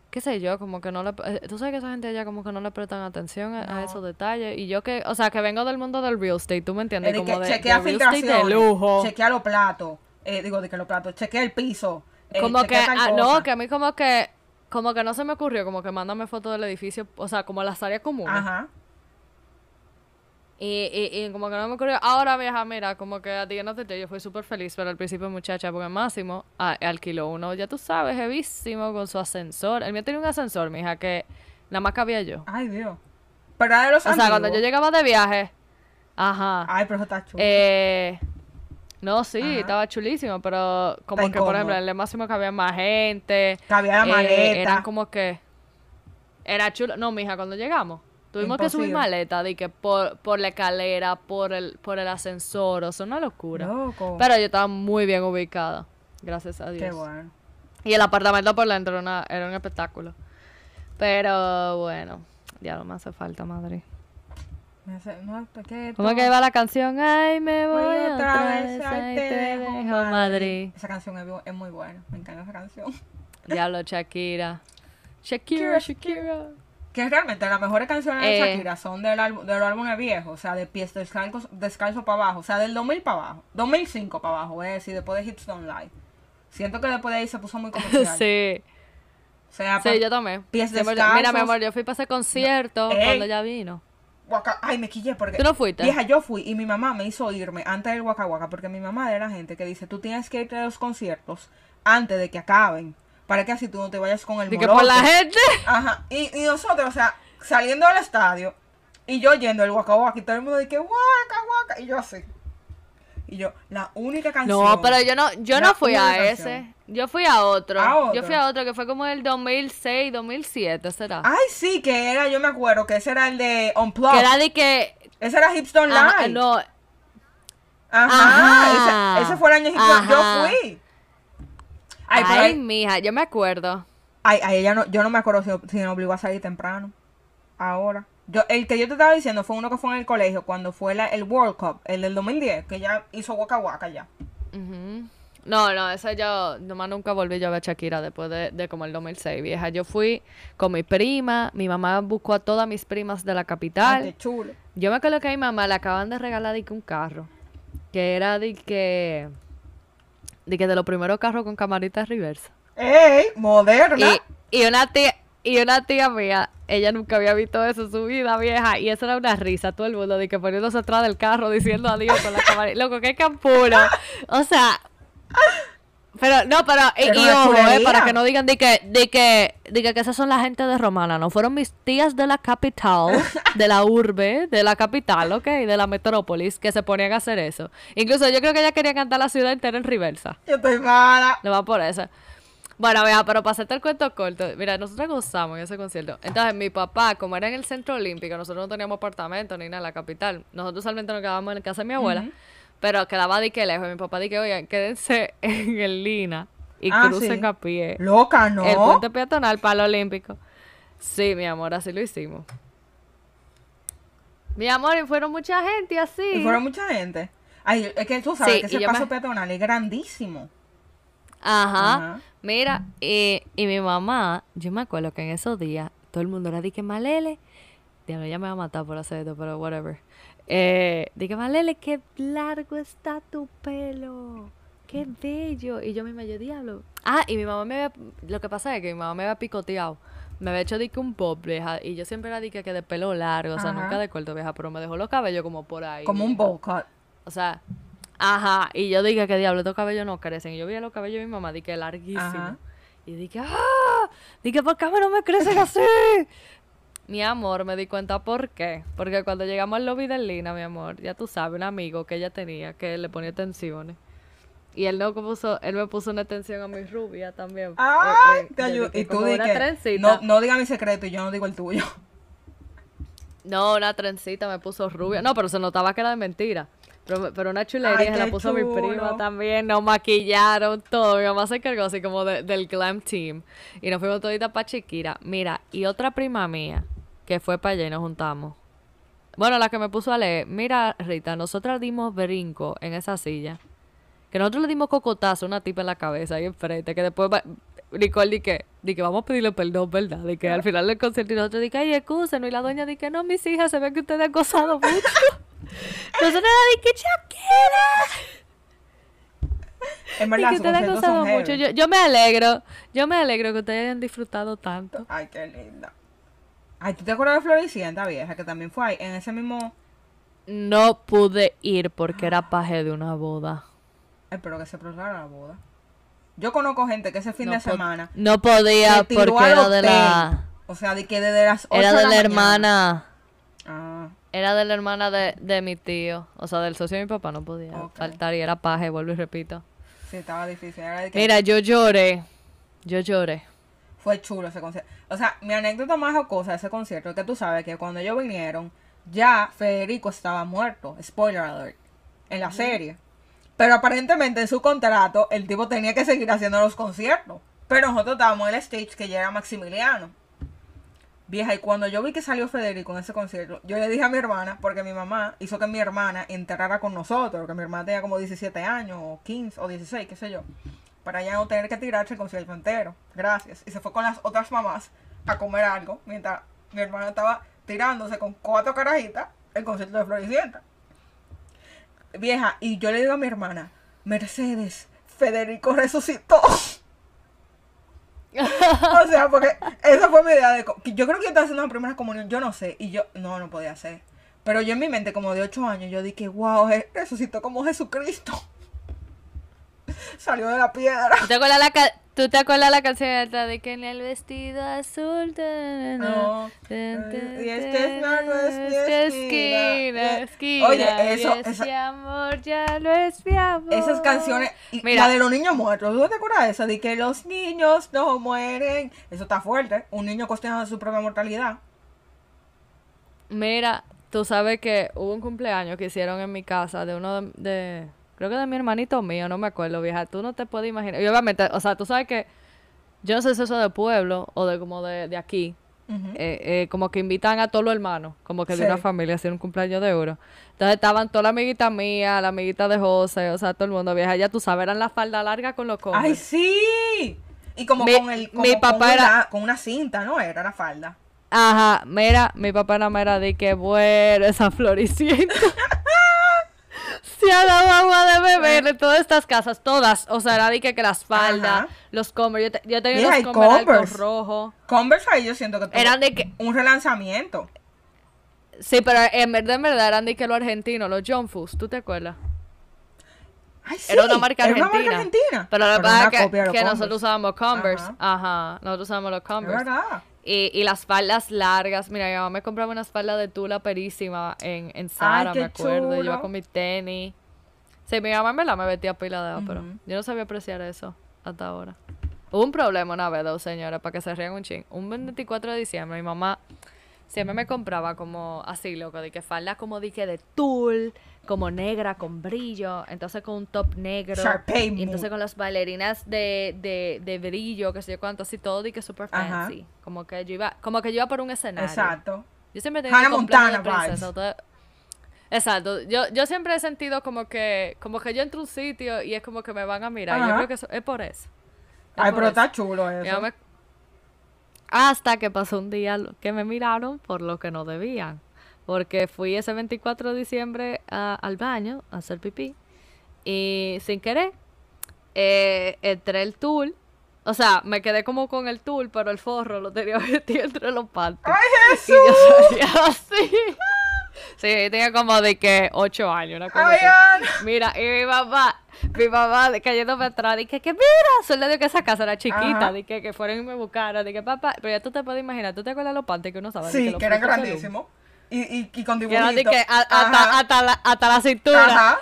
qué sé yo, como que no le, eh, tú sabes que esa gente allá como que no le prestan atención a, esos detalles. Y yo que, o sea, que vengo del mundo del real estate, tú me entiendes, Es de como que de, chequea de real estate de lujo. chequea los platos, eh, digo de que los platos, chequea el piso, eh, como que, ah, no, que a mí como que, como que no se me ocurrió, como que mándame fotos del edificio, o sea, como las áreas comunes. Ajá. Y, y, y como que no me ocurrió. Ahora, vieja, mira, como que a ti no te yo fui súper feliz, pero al principio, muchacha, porque Máximo ah, alquiló uno, ya tú sabes, heavísimo, con su ascensor. El mío tenía un ascensor, mija, que nada más cabía yo. Ay, Dios. Pero era de los O sea, cuando yo llegaba de viaje, ajá. Ay, pero eso está chulo. Eh, no, sí, Ajá. estaba chulísimo, pero como Está que, por ejemplo, en el Máximo cabía más gente. Cabía la eh, maleta. Eran como que. Era chulo. No, mija, cuando llegamos. Tuvimos que subir maleta de que por, por la escalera, por el, por el ascensor, o sea, una locura. Loco. Pero yo estaba muy bien ubicada, gracias a Dios. Qué bueno. Y el apartamento por dentro era, una- era un espectáculo. Pero bueno, ya no me hace falta, madre. Me hace- no, ¿por qué ¿Cómo que va la canción? Ay, me voy, Voy otra vez, ay, te dejo, Madrid. Esa canción es, muy buena. Me encanta esa canción. Diablo, Shakira. Shakira, Shakira. Que realmente las mejores canciones de Eh. Shakira son del álbum, de los álbumes viejos, o sea, de pies descalzos, descalzo para abajo, o sea, del 2000 para abajo, 2005 para abajo, es decir, después de Hips Don't Lie. Siento que después de ahí se puso muy comercial. Sí, O sea, sí, yo también. pies descalzos. Mira, mi amor, yo fui para ese concierto Ey. cuando ya vino. Ay, me quillé porque... ¿Tú no fuiste? Vieja, yo fui y mi mamá me hizo irme antes del Waka Waka porque mi mamá era gente que dice, tú tienes que irte a los conciertos antes de que acaben, para que así tú no te vayas con el Y que por la molote". gente. Ajá, y, y nosotros, o sea, saliendo del estadio y yo yendo el Waka Waka y todo el mundo dice, Waka Waka, y yo así. Y yo, la única canción... No, pero yo no, yo no fui a ese. Yo fui a otro. ¿A otro? Yo fui a otro que fue como el 2006, 2007, ¿será? Ay, sí, que era, yo me acuerdo, que ese era el de Unplugged. que era de que... Ese era Hips Don't Ajá, Lie. no, Ajá, Ajá. Ese, ese fue el año Hips Don't Yo fui. Ay, pero Ay, ahí- mija, yo me acuerdo. Ay, ay, ella no, yo no me acuerdo si, si me obligó a salir temprano. Ahora. Yo, el que yo te estaba diciendo fue uno que fue en el colegio cuando fue la- el World Cup, el del 2010, que ya hizo Waka Waka ya. Ujú. No, no, esa yo nomás nunca volví yo a ver Shakira después de, de como el 2006, vieja. Yo fui con mi prima, mi mamá buscó a todas mis primas de la capital. Ay, qué chulo. Yo me acuerdo que a mi mamá le acaban de regalar de que un carro, que era de que de que de los primeros carros con camarita reversa. ¡Ey! Moderna. Y, y una tía y una tía mía, ella nunca había visto eso en su vida, vieja, y eso era una risa, todo el mundo de que poniéndose atrás del carro diciendo adiós con la camarita. Loco, qué campuro. O sea, pero, no, pero, y, Pero y ojo, eh, para que no digan de que, de que, de que, que esas son la gente de Romana, no, fueron mis tías de la capital, de la urbe, de la capital, ok, de la metrópolis, que se ponían a hacer eso. Incluso yo creo que ella quería cantar la ciudad entera en reversa. Yo estoy mala. No va por eso. Bueno, vea, pero para hacerte el cuento corto, mira, nosotros gozamos en ese concierto. Entonces, mi papá, como era en el centro olímpico, nosotros no teníamos apartamento ni nada en la capital. Nosotros solamente nos quedábamos en casa de mi abuela, pero quedaba de que lejos. Mi papá dije, oigan, quédense en el Lina y Ah, crucen sí. a pie. Loca, ¿no? El puente peatonal para el olímpico. Sí, mi amor, así lo hicimos. Mi amor, y fueron mucha gente así. Y fueron mucha gente. Ay, es que tú sabes Sí, que ese paso me- peatonal es grandísimo. Ajá. Ajá. Mira, y, y mi mamá, yo me acuerdo que en esos días todo el mundo era de que Malele, diablo, ella me va a matar por hacer esto, pero whatever. Eh, de que Malele, qué largo está tu pelo, qué bello. Y yo misma, yo, diablo. Ah, y mi mamá me había, lo que pasa es que mi mamá me había picoteado. Me había hecho que un pop, vieja, y yo siempre era de que, de pelo largo, o sea, nunca de corto, vieja, pero me dejó los cabellos como por ahí. Como un bowl cut. O sea, ajá. Y yo dije que diablo, estos cabellos no crecen. Y yo vi los cabellos de mi mamá, dije larguísimo. Ajá. Y dije, ¡ah! Dije, ¿por qué no me crecen así? Mi amor, me di cuenta por qué. Porque cuando llegamos al lobby de Lina, mi amor, ya tú sabes, un amigo que ella tenía que le ponía tensiones. Y él no puso, él me puso una tensión a mi rubia también. Ay, Eh, eh, te que Y tú como di una que trencita. no, no diga mi secreto y yo no digo el tuyo. No, una trencita me puso rubia. No, pero se notaba que era de mentira. Pero, pero una chulería Ay, se la puso mi prima también. Nos maquillaron todo. Mi mamá se encargó así como de- del glam team. Y nos fuimos toditas para Chiquira. Mira, y otra prima mía que fue para allá y nos juntamos. Bueno, la que me puso a leer. Mira, Rita, nosotras dimos brinco en esa silla. Que nosotros le dimos cocotazo a una tipa en la cabeza ahí enfrente. Que después va- Nicole di que, di que vamos a pedirle perdón, ¿verdad? De que al final del concierto y nosotros di que, ay, excúsenos. Y la doña di que no, mis hijas, se ve que ustedes han gozado mucho. nosotros di que Shakira. En verdad, que ustedes han gozado mucho. Yo, yo me alegro, yo me alegro que ustedes hayan disfrutado tanto. Ay, qué linda. Ay, ¿tú te acuerdas de Floricienta, vieja? Que también fue ahí, en ese mismo... No pude ir porque era paje de una boda. Espero que se prolongara la boda. Yo conozco gente que ese fin No de semana... No podía porque era de la... O sea, de que desde las 8 Era de de la, hermana... Ah, Era de la hermana de, de mi tío. O sea, del socio de mi papá no podía Ok. faltar y era paje, vuelvo y repito. sí, estaba difícil. Era de que Mira, yo lloré. Yo lloré. Fue chulo ese concierto. O sea, mi anécdota más jocosa de ese concierto es que tú sabes que cuando ellos vinieron, ya Federico estaba muerto. Spoiler alert. En la serie. Pero aparentemente en su contrato, el tipo tenía que seguir haciendo los conciertos. Pero nosotros estábamos en el stage que ya era Maximiliano. Vieja, y cuando yo vi que salió Federico en ese concierto, yo le dije a mi hermana, porque mi mamá hizo que mi hermana enterrara con nosotros, que mi hermana tenía como 17 años, o 15, o 16, qué sé yo, para ya no tener que tirarse el concierto entero. Gracias. Y se fue con las otras mamás a comer algo, mientras mi hermana estaba tirándose con cuatro carajitas el concierto de Floricienta. Vieja, y yo le digo a mi hermana, Mercedes, Federico resucitó. o sea, porque esa fue mi idea de... Yo creo que yo estaba haciendo la primera comunión, yo no sé, y yo no, no podía hacer. Pero yo en mi mente, como de 8 años, yo dije, wow, resucitó como Jesucristo. Salió de la piedra. ¿Tú te acuerdas la, ca- ¿tú te acuerdas la canción de que en el vestido azul? ta, No. ta, ta, Y este es ta, no es mi esquina. esquina, esquina, Oye, eso- y esa- ese amor ya no es mi amor. Esas canciones, y Mira. la de los niños muertos, ¿tú te acuerdas de eso? De que los niños no mueren. Eso está fuerte. Un niño cuestionando su propia mortalidad. Mira, tú sabes que hubo un cumpleaños que hicieron en mi casa de uno de, de- creo que de mi hermanito mío, no me acuerdo, vieja. Tú no te puedes imaginar. Y obviamente, o sea, tú sabes que yo no sé si eso de pueblo o de como de, de aquí, eh, eh, como que invitan a todos los hermanos, como que de una familia, hacer un cumpleaños de oro. Entonces estaban toda la amiguita mía, la amiguita de José, o sea, todo el mundo vieja. Ya tú sabes, eran la falda larga con los ¡Ay, Converse. sí! Y como Mi- con el como mi con una, era- con una cinta, ¿no? Era la falda. Ajá, mira, mi papá era mera de que bueno, esa floricienta. Se ha dado agua de beber en todas estas casas, todas. O sea, era de que, que las faldas, Ajá. los Converse. Yo, te- yo tenía Vieja, y unos Converse altos Converse. ahí yo siento que tuvo Eran de que, un relanzamiento. sí, pero en verdad, en verdad, eran de que los argentinos, los John Fus, ¿tú te acuerdas? Ay, sí, Era una marca era argentina. una marca argentina. Pero la verdad es que, de los nosotros usábamos Converse. Ajá. Ajá. nosotros usábamos los Es Converse. verdad. Y, y las faldas largas. Mira, mi mamá me compraba unas faldas de tula perísima en, en qué me acuerdo. Yo iba con mi tenis. Sí, mi mamá en verdad me vestía pila de pero Ujú. yo no sabía apreciar eso hasta ahora. Hubo un problema una vez, dos señores, para que se rían un ching. Un 24 de diciembre, mi mamá siempre me compraba como así, loco, de que falda como de que de tul, como negra con brillo, entonces con un top negro. Sharpay y entonces con las bailarinas de, de, de brillo, que sé yo cuánto, así todo, y que súper Ajá. fancy. Como que yo iba, como que yo iba por un escenario. Exacto. Yo siempre tenía Hannah de Montana princesa, todo- Exacto. Yo, yo siempre he sentido como que, como que yo entro a un sitio y es como que me van a mirar. Yo creo que eso, es por eso. Es Ay, por pero eso. está chulo eso. Hasta que pasó un día que me miraron por lo que no debían. Porque fui ese 24 de diciembre a- al baño a hacer pipí. Y sin querer, eh, entré el tul. O sea, me quedé como con el tul, pero el forro lo tenía metido entre los panties. ¡Ay, Y yo Jesús! salía así. Sí, tenía como de que ocho años, una cosa ¡Ay, así. Mira, y mi mamá, mi de- cayéndome atrás, dije que mira, solo dio que esa casa era chiquita, dije que fueron y me buscaron, dije papá, pero ya tú te puedes imaginar, ¿tú te acuerdas los panties que uno sabe? Sí, los que eran de grandísimos. Y, y, y con Que de dibujitos. que a- hasta, hasta la, hasta la cintura. Ajá.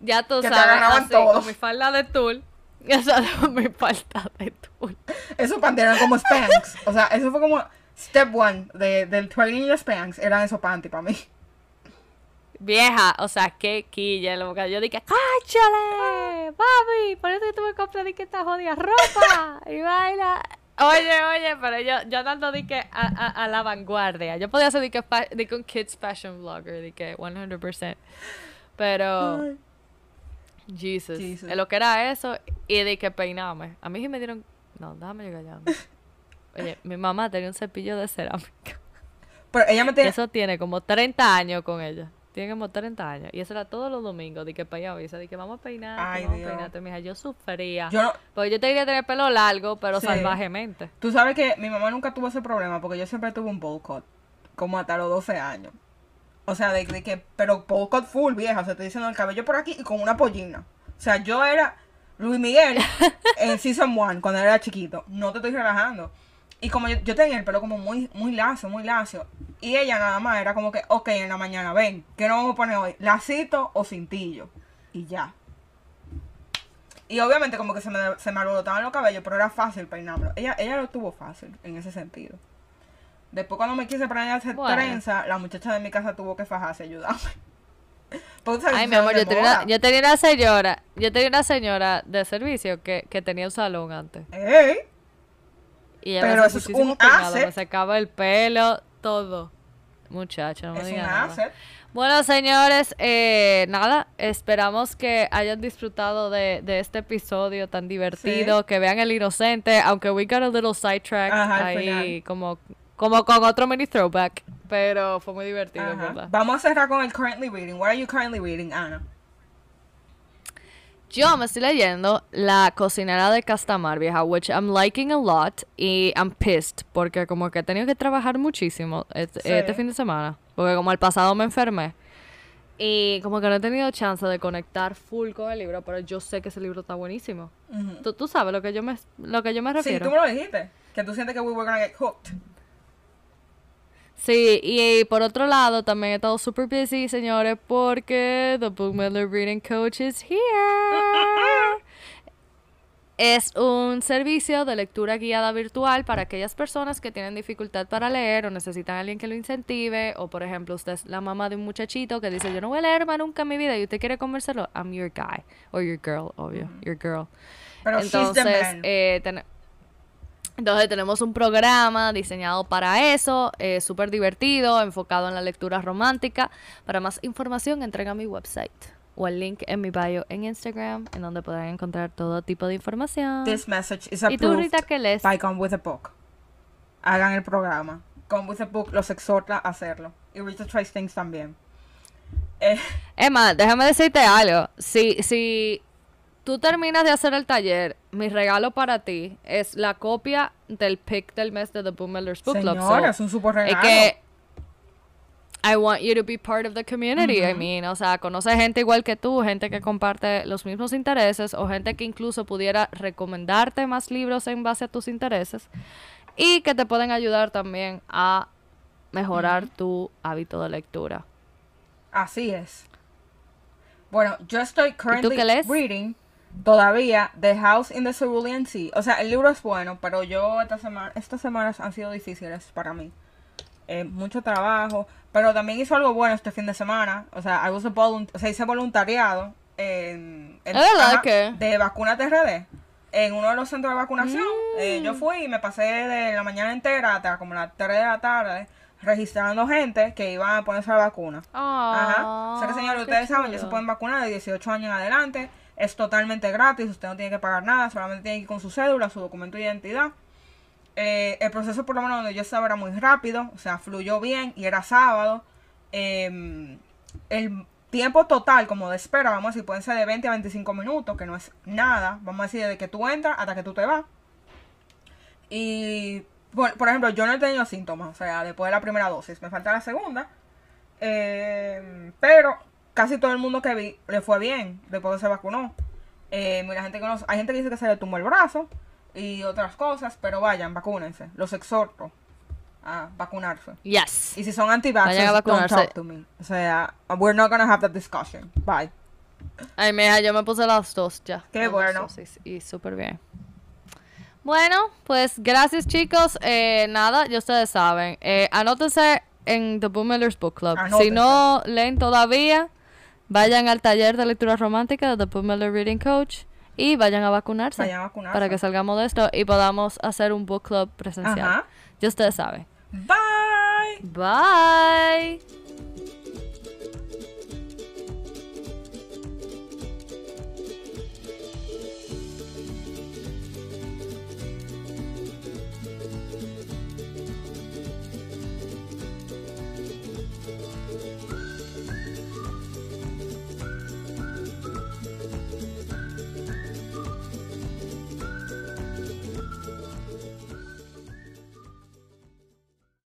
Ya tú Que sabes, así, todo. con mi falda de tul. Esa era mi falda de tul. Esos panties eran como Spanx. O sea, eso fue como step one de, del training de Spanx. Eran esos panties para mí. Vieja, o sea, qué quilla. Yo dije, ¡cáchale! ¡Papi! Por eso yo tuve que comprar que esta jodida ropa. y baila. Oye, oye, pero yo, yo dando de que a, a, a la vanguardia. Yo podía ser de que, fa- de que un kids fashion vlogger, de que 100%. Pero. Jesus, Jesus. lo que era eso y de que peinarme. A mí sí me dieron, no, déjame llegar ya. Oye, mi mamá tenía un cepillo de cerámica. Pero ella me tenía. eso tiene como 30 años con ella. Tiene como 30 años. Y eso era todos los domingos. De que para allá. De que vamos a peinarte, Ay, vamos Dios. a peinarte. Mija, yo sufría. Yo no- Porque yo te quería tener pelo largo, pero Sí. salvajemente. Tú sabes que mi mamá nunca tuvo ese problema porque yo siempre tuve un bowl cut. Como hasta los 12 años. O sea, de, de que. Pero bowl cut full, vieja. O sea, te diciendo el cabello por aquí y con una pollina. O sea, yo era Luis Miguel en Season 1 cuando era chiquito. No te estoy relajando. Y como yo, yo tenía el pelo como muy, muy lacio, muy lacio. Y ella nada más era como que, ok, en la mañana, ven, ¿qué nos vamos a poner hoy? ¿Lacito o cintillo? Y ya. Y obviamente como que se me, se me alborotaban los cabellos, pero era fácil peinármelo. Ella, ella lo tuvo fácil en ese sentido. Después cuando me quise poner a hacer Bueno. trenza, la muchacha de mi casa tuvo que fajarse y ayudarme. Ay, mi amor, yo tenía, una, yo tenía una señora, yo tenía una señora de servicio que, que tenía un salón antes. Ey, Y ella Pero me eso es un me secaba el pelo, todo. Muchacha, no me nada. Bueno, señores, eh, nada, esperamos que hayan disfrutado de, de este episodio tan divertido, que vean el inocente, aunque we got a little sidetracked Ajá, ahí, como, como con otro mini throwback, pero fue muy divertido, Ajá. ¿verdad? Vamos a cerrar con el currently reading. What are you currently reading, Ana? Yo me estoy leyendo La cocinera de Castamar, vieja, which I'm liking a lot y I'm pissed porque como que he tenido que trabajar muchísimo este, Sí. este fin de semana, porque como el pasado me enfermé y como que no he tenido chance de conectar full con el libro, pero yo sé que ese libro está buenísimo. ¿Tú, tú sabes lo que yo me lo que yo me Sí, refiero. tú me lo dijiste. Que tú sientes que we were gonna get hooked. Sí, y, por otro lado también he estado super busy, señores, porque The Book Miller Reading Coach is here. Es un servicio de lectura guiada virtual para aquellas personas que tienen dificultad para leer o necesitan a alguien que lo incentive. O, por ejemplo, usted es la mamá de un muchachito que dice, yo no voy a leer más nunca en mi vida y usted quiere conversarlo. I'm your guy. O your girl, obvio. Your girl. Pero she's the Entonces, man. eh, ten- Entonces tenemos un programa diseñado para eso, eh, súper divertido, enfocado en la lectura romántica. Para más información, entren a mi website o el link en mi bio en Instagram, en donde podrán encontrar todo tipo de información. This message is ¿Y tú, Rita, qué lees? by Gone with a Book. Hagan el programa. Gone with a Book los exhorta a hacerlo. Y Rita Trace Things también. Eh, Emma, déjame decirte algo. Si, si tú terminas de hacer el taller, mi regalo para ti es la copia del pick del mes de The Boom Millers Book Club. So, señora, es un super regalo. es que I want you to be part of the community. I mean, o sea, conoce gente igual que tú, gente que comparte los mismos intereses o gente que incluso pudiera recomendarte más libros en base a tus intereses y que te pueden ayudar también a mejorar tu hábito de lectura. Así es. Bueno, yo estoy currently reading todavía The House in the Cerulean Sea. O sea, el libro es bueno, pero yo esta semana, estas semanas han sido difíciles para mí. Eh, mucho trabajo, pero también hizo algo bueno este fin de semana. O sea, I was a volunt- o sea, hice voluntariado en, en- ¿Es verdad ajá, que? de vacunas RD en uno de los centros de vacunación. Eh, Mm. yo fui y me pasé de la mañana entera hasta como las 3 de la tarde registrando gente que iba a ponerse la vacuna. Ajá. O sea que, señores, ustedes saben, ya se pueden vacunar de 18 años en adelante. Es totalmente gratis, usted no tiene que pagar nada, solamente tiene que ir con su cédula, su documento de identidad. Eh, el proceso, por lo menos donde yo estaba, era muy rápido, o sea, fluyó bien y era sábado. Eh, el tiempo total, como de espera, vamos a decir, pueden ser de 20 a 25 minutos, que no es nada. Vamos a decir, desde que tú entras hasta que tú te vas. Y, por, ejemplo, yo no he tenido síntomas, o sea, después de la primera dosis, me falta la segunda. Eh, pero casi todo el mundo que vi le fue bien después que se vacunó. Eh, gente que hay gente que dice que se le tumbó el brazo y otras cosas, pero vayan, vacúnense. Los exhorto a vacunarse. Yes. Y si son anti-vaxxers, Vayan a don't talk to me. O sea, we're not gonna have that discussion. Bye. Ay, mija, yo me puse las dos ya. Qué bueno. Y súper bien. Bueno, pues gracias chicos. Eh, nada, ya ustedes saben. Eh, anótense en The Boom Millers Book Club. Si no leen todavía, vayan al taller de lectura romántica de The Boom Miller Reading Coach y vayan a vacunarse. Vayan a vacunarse. Para que salgamos de esto y podamos hacer un book club presencial. Ajá. Ya ustedes saben. Bye. Bye.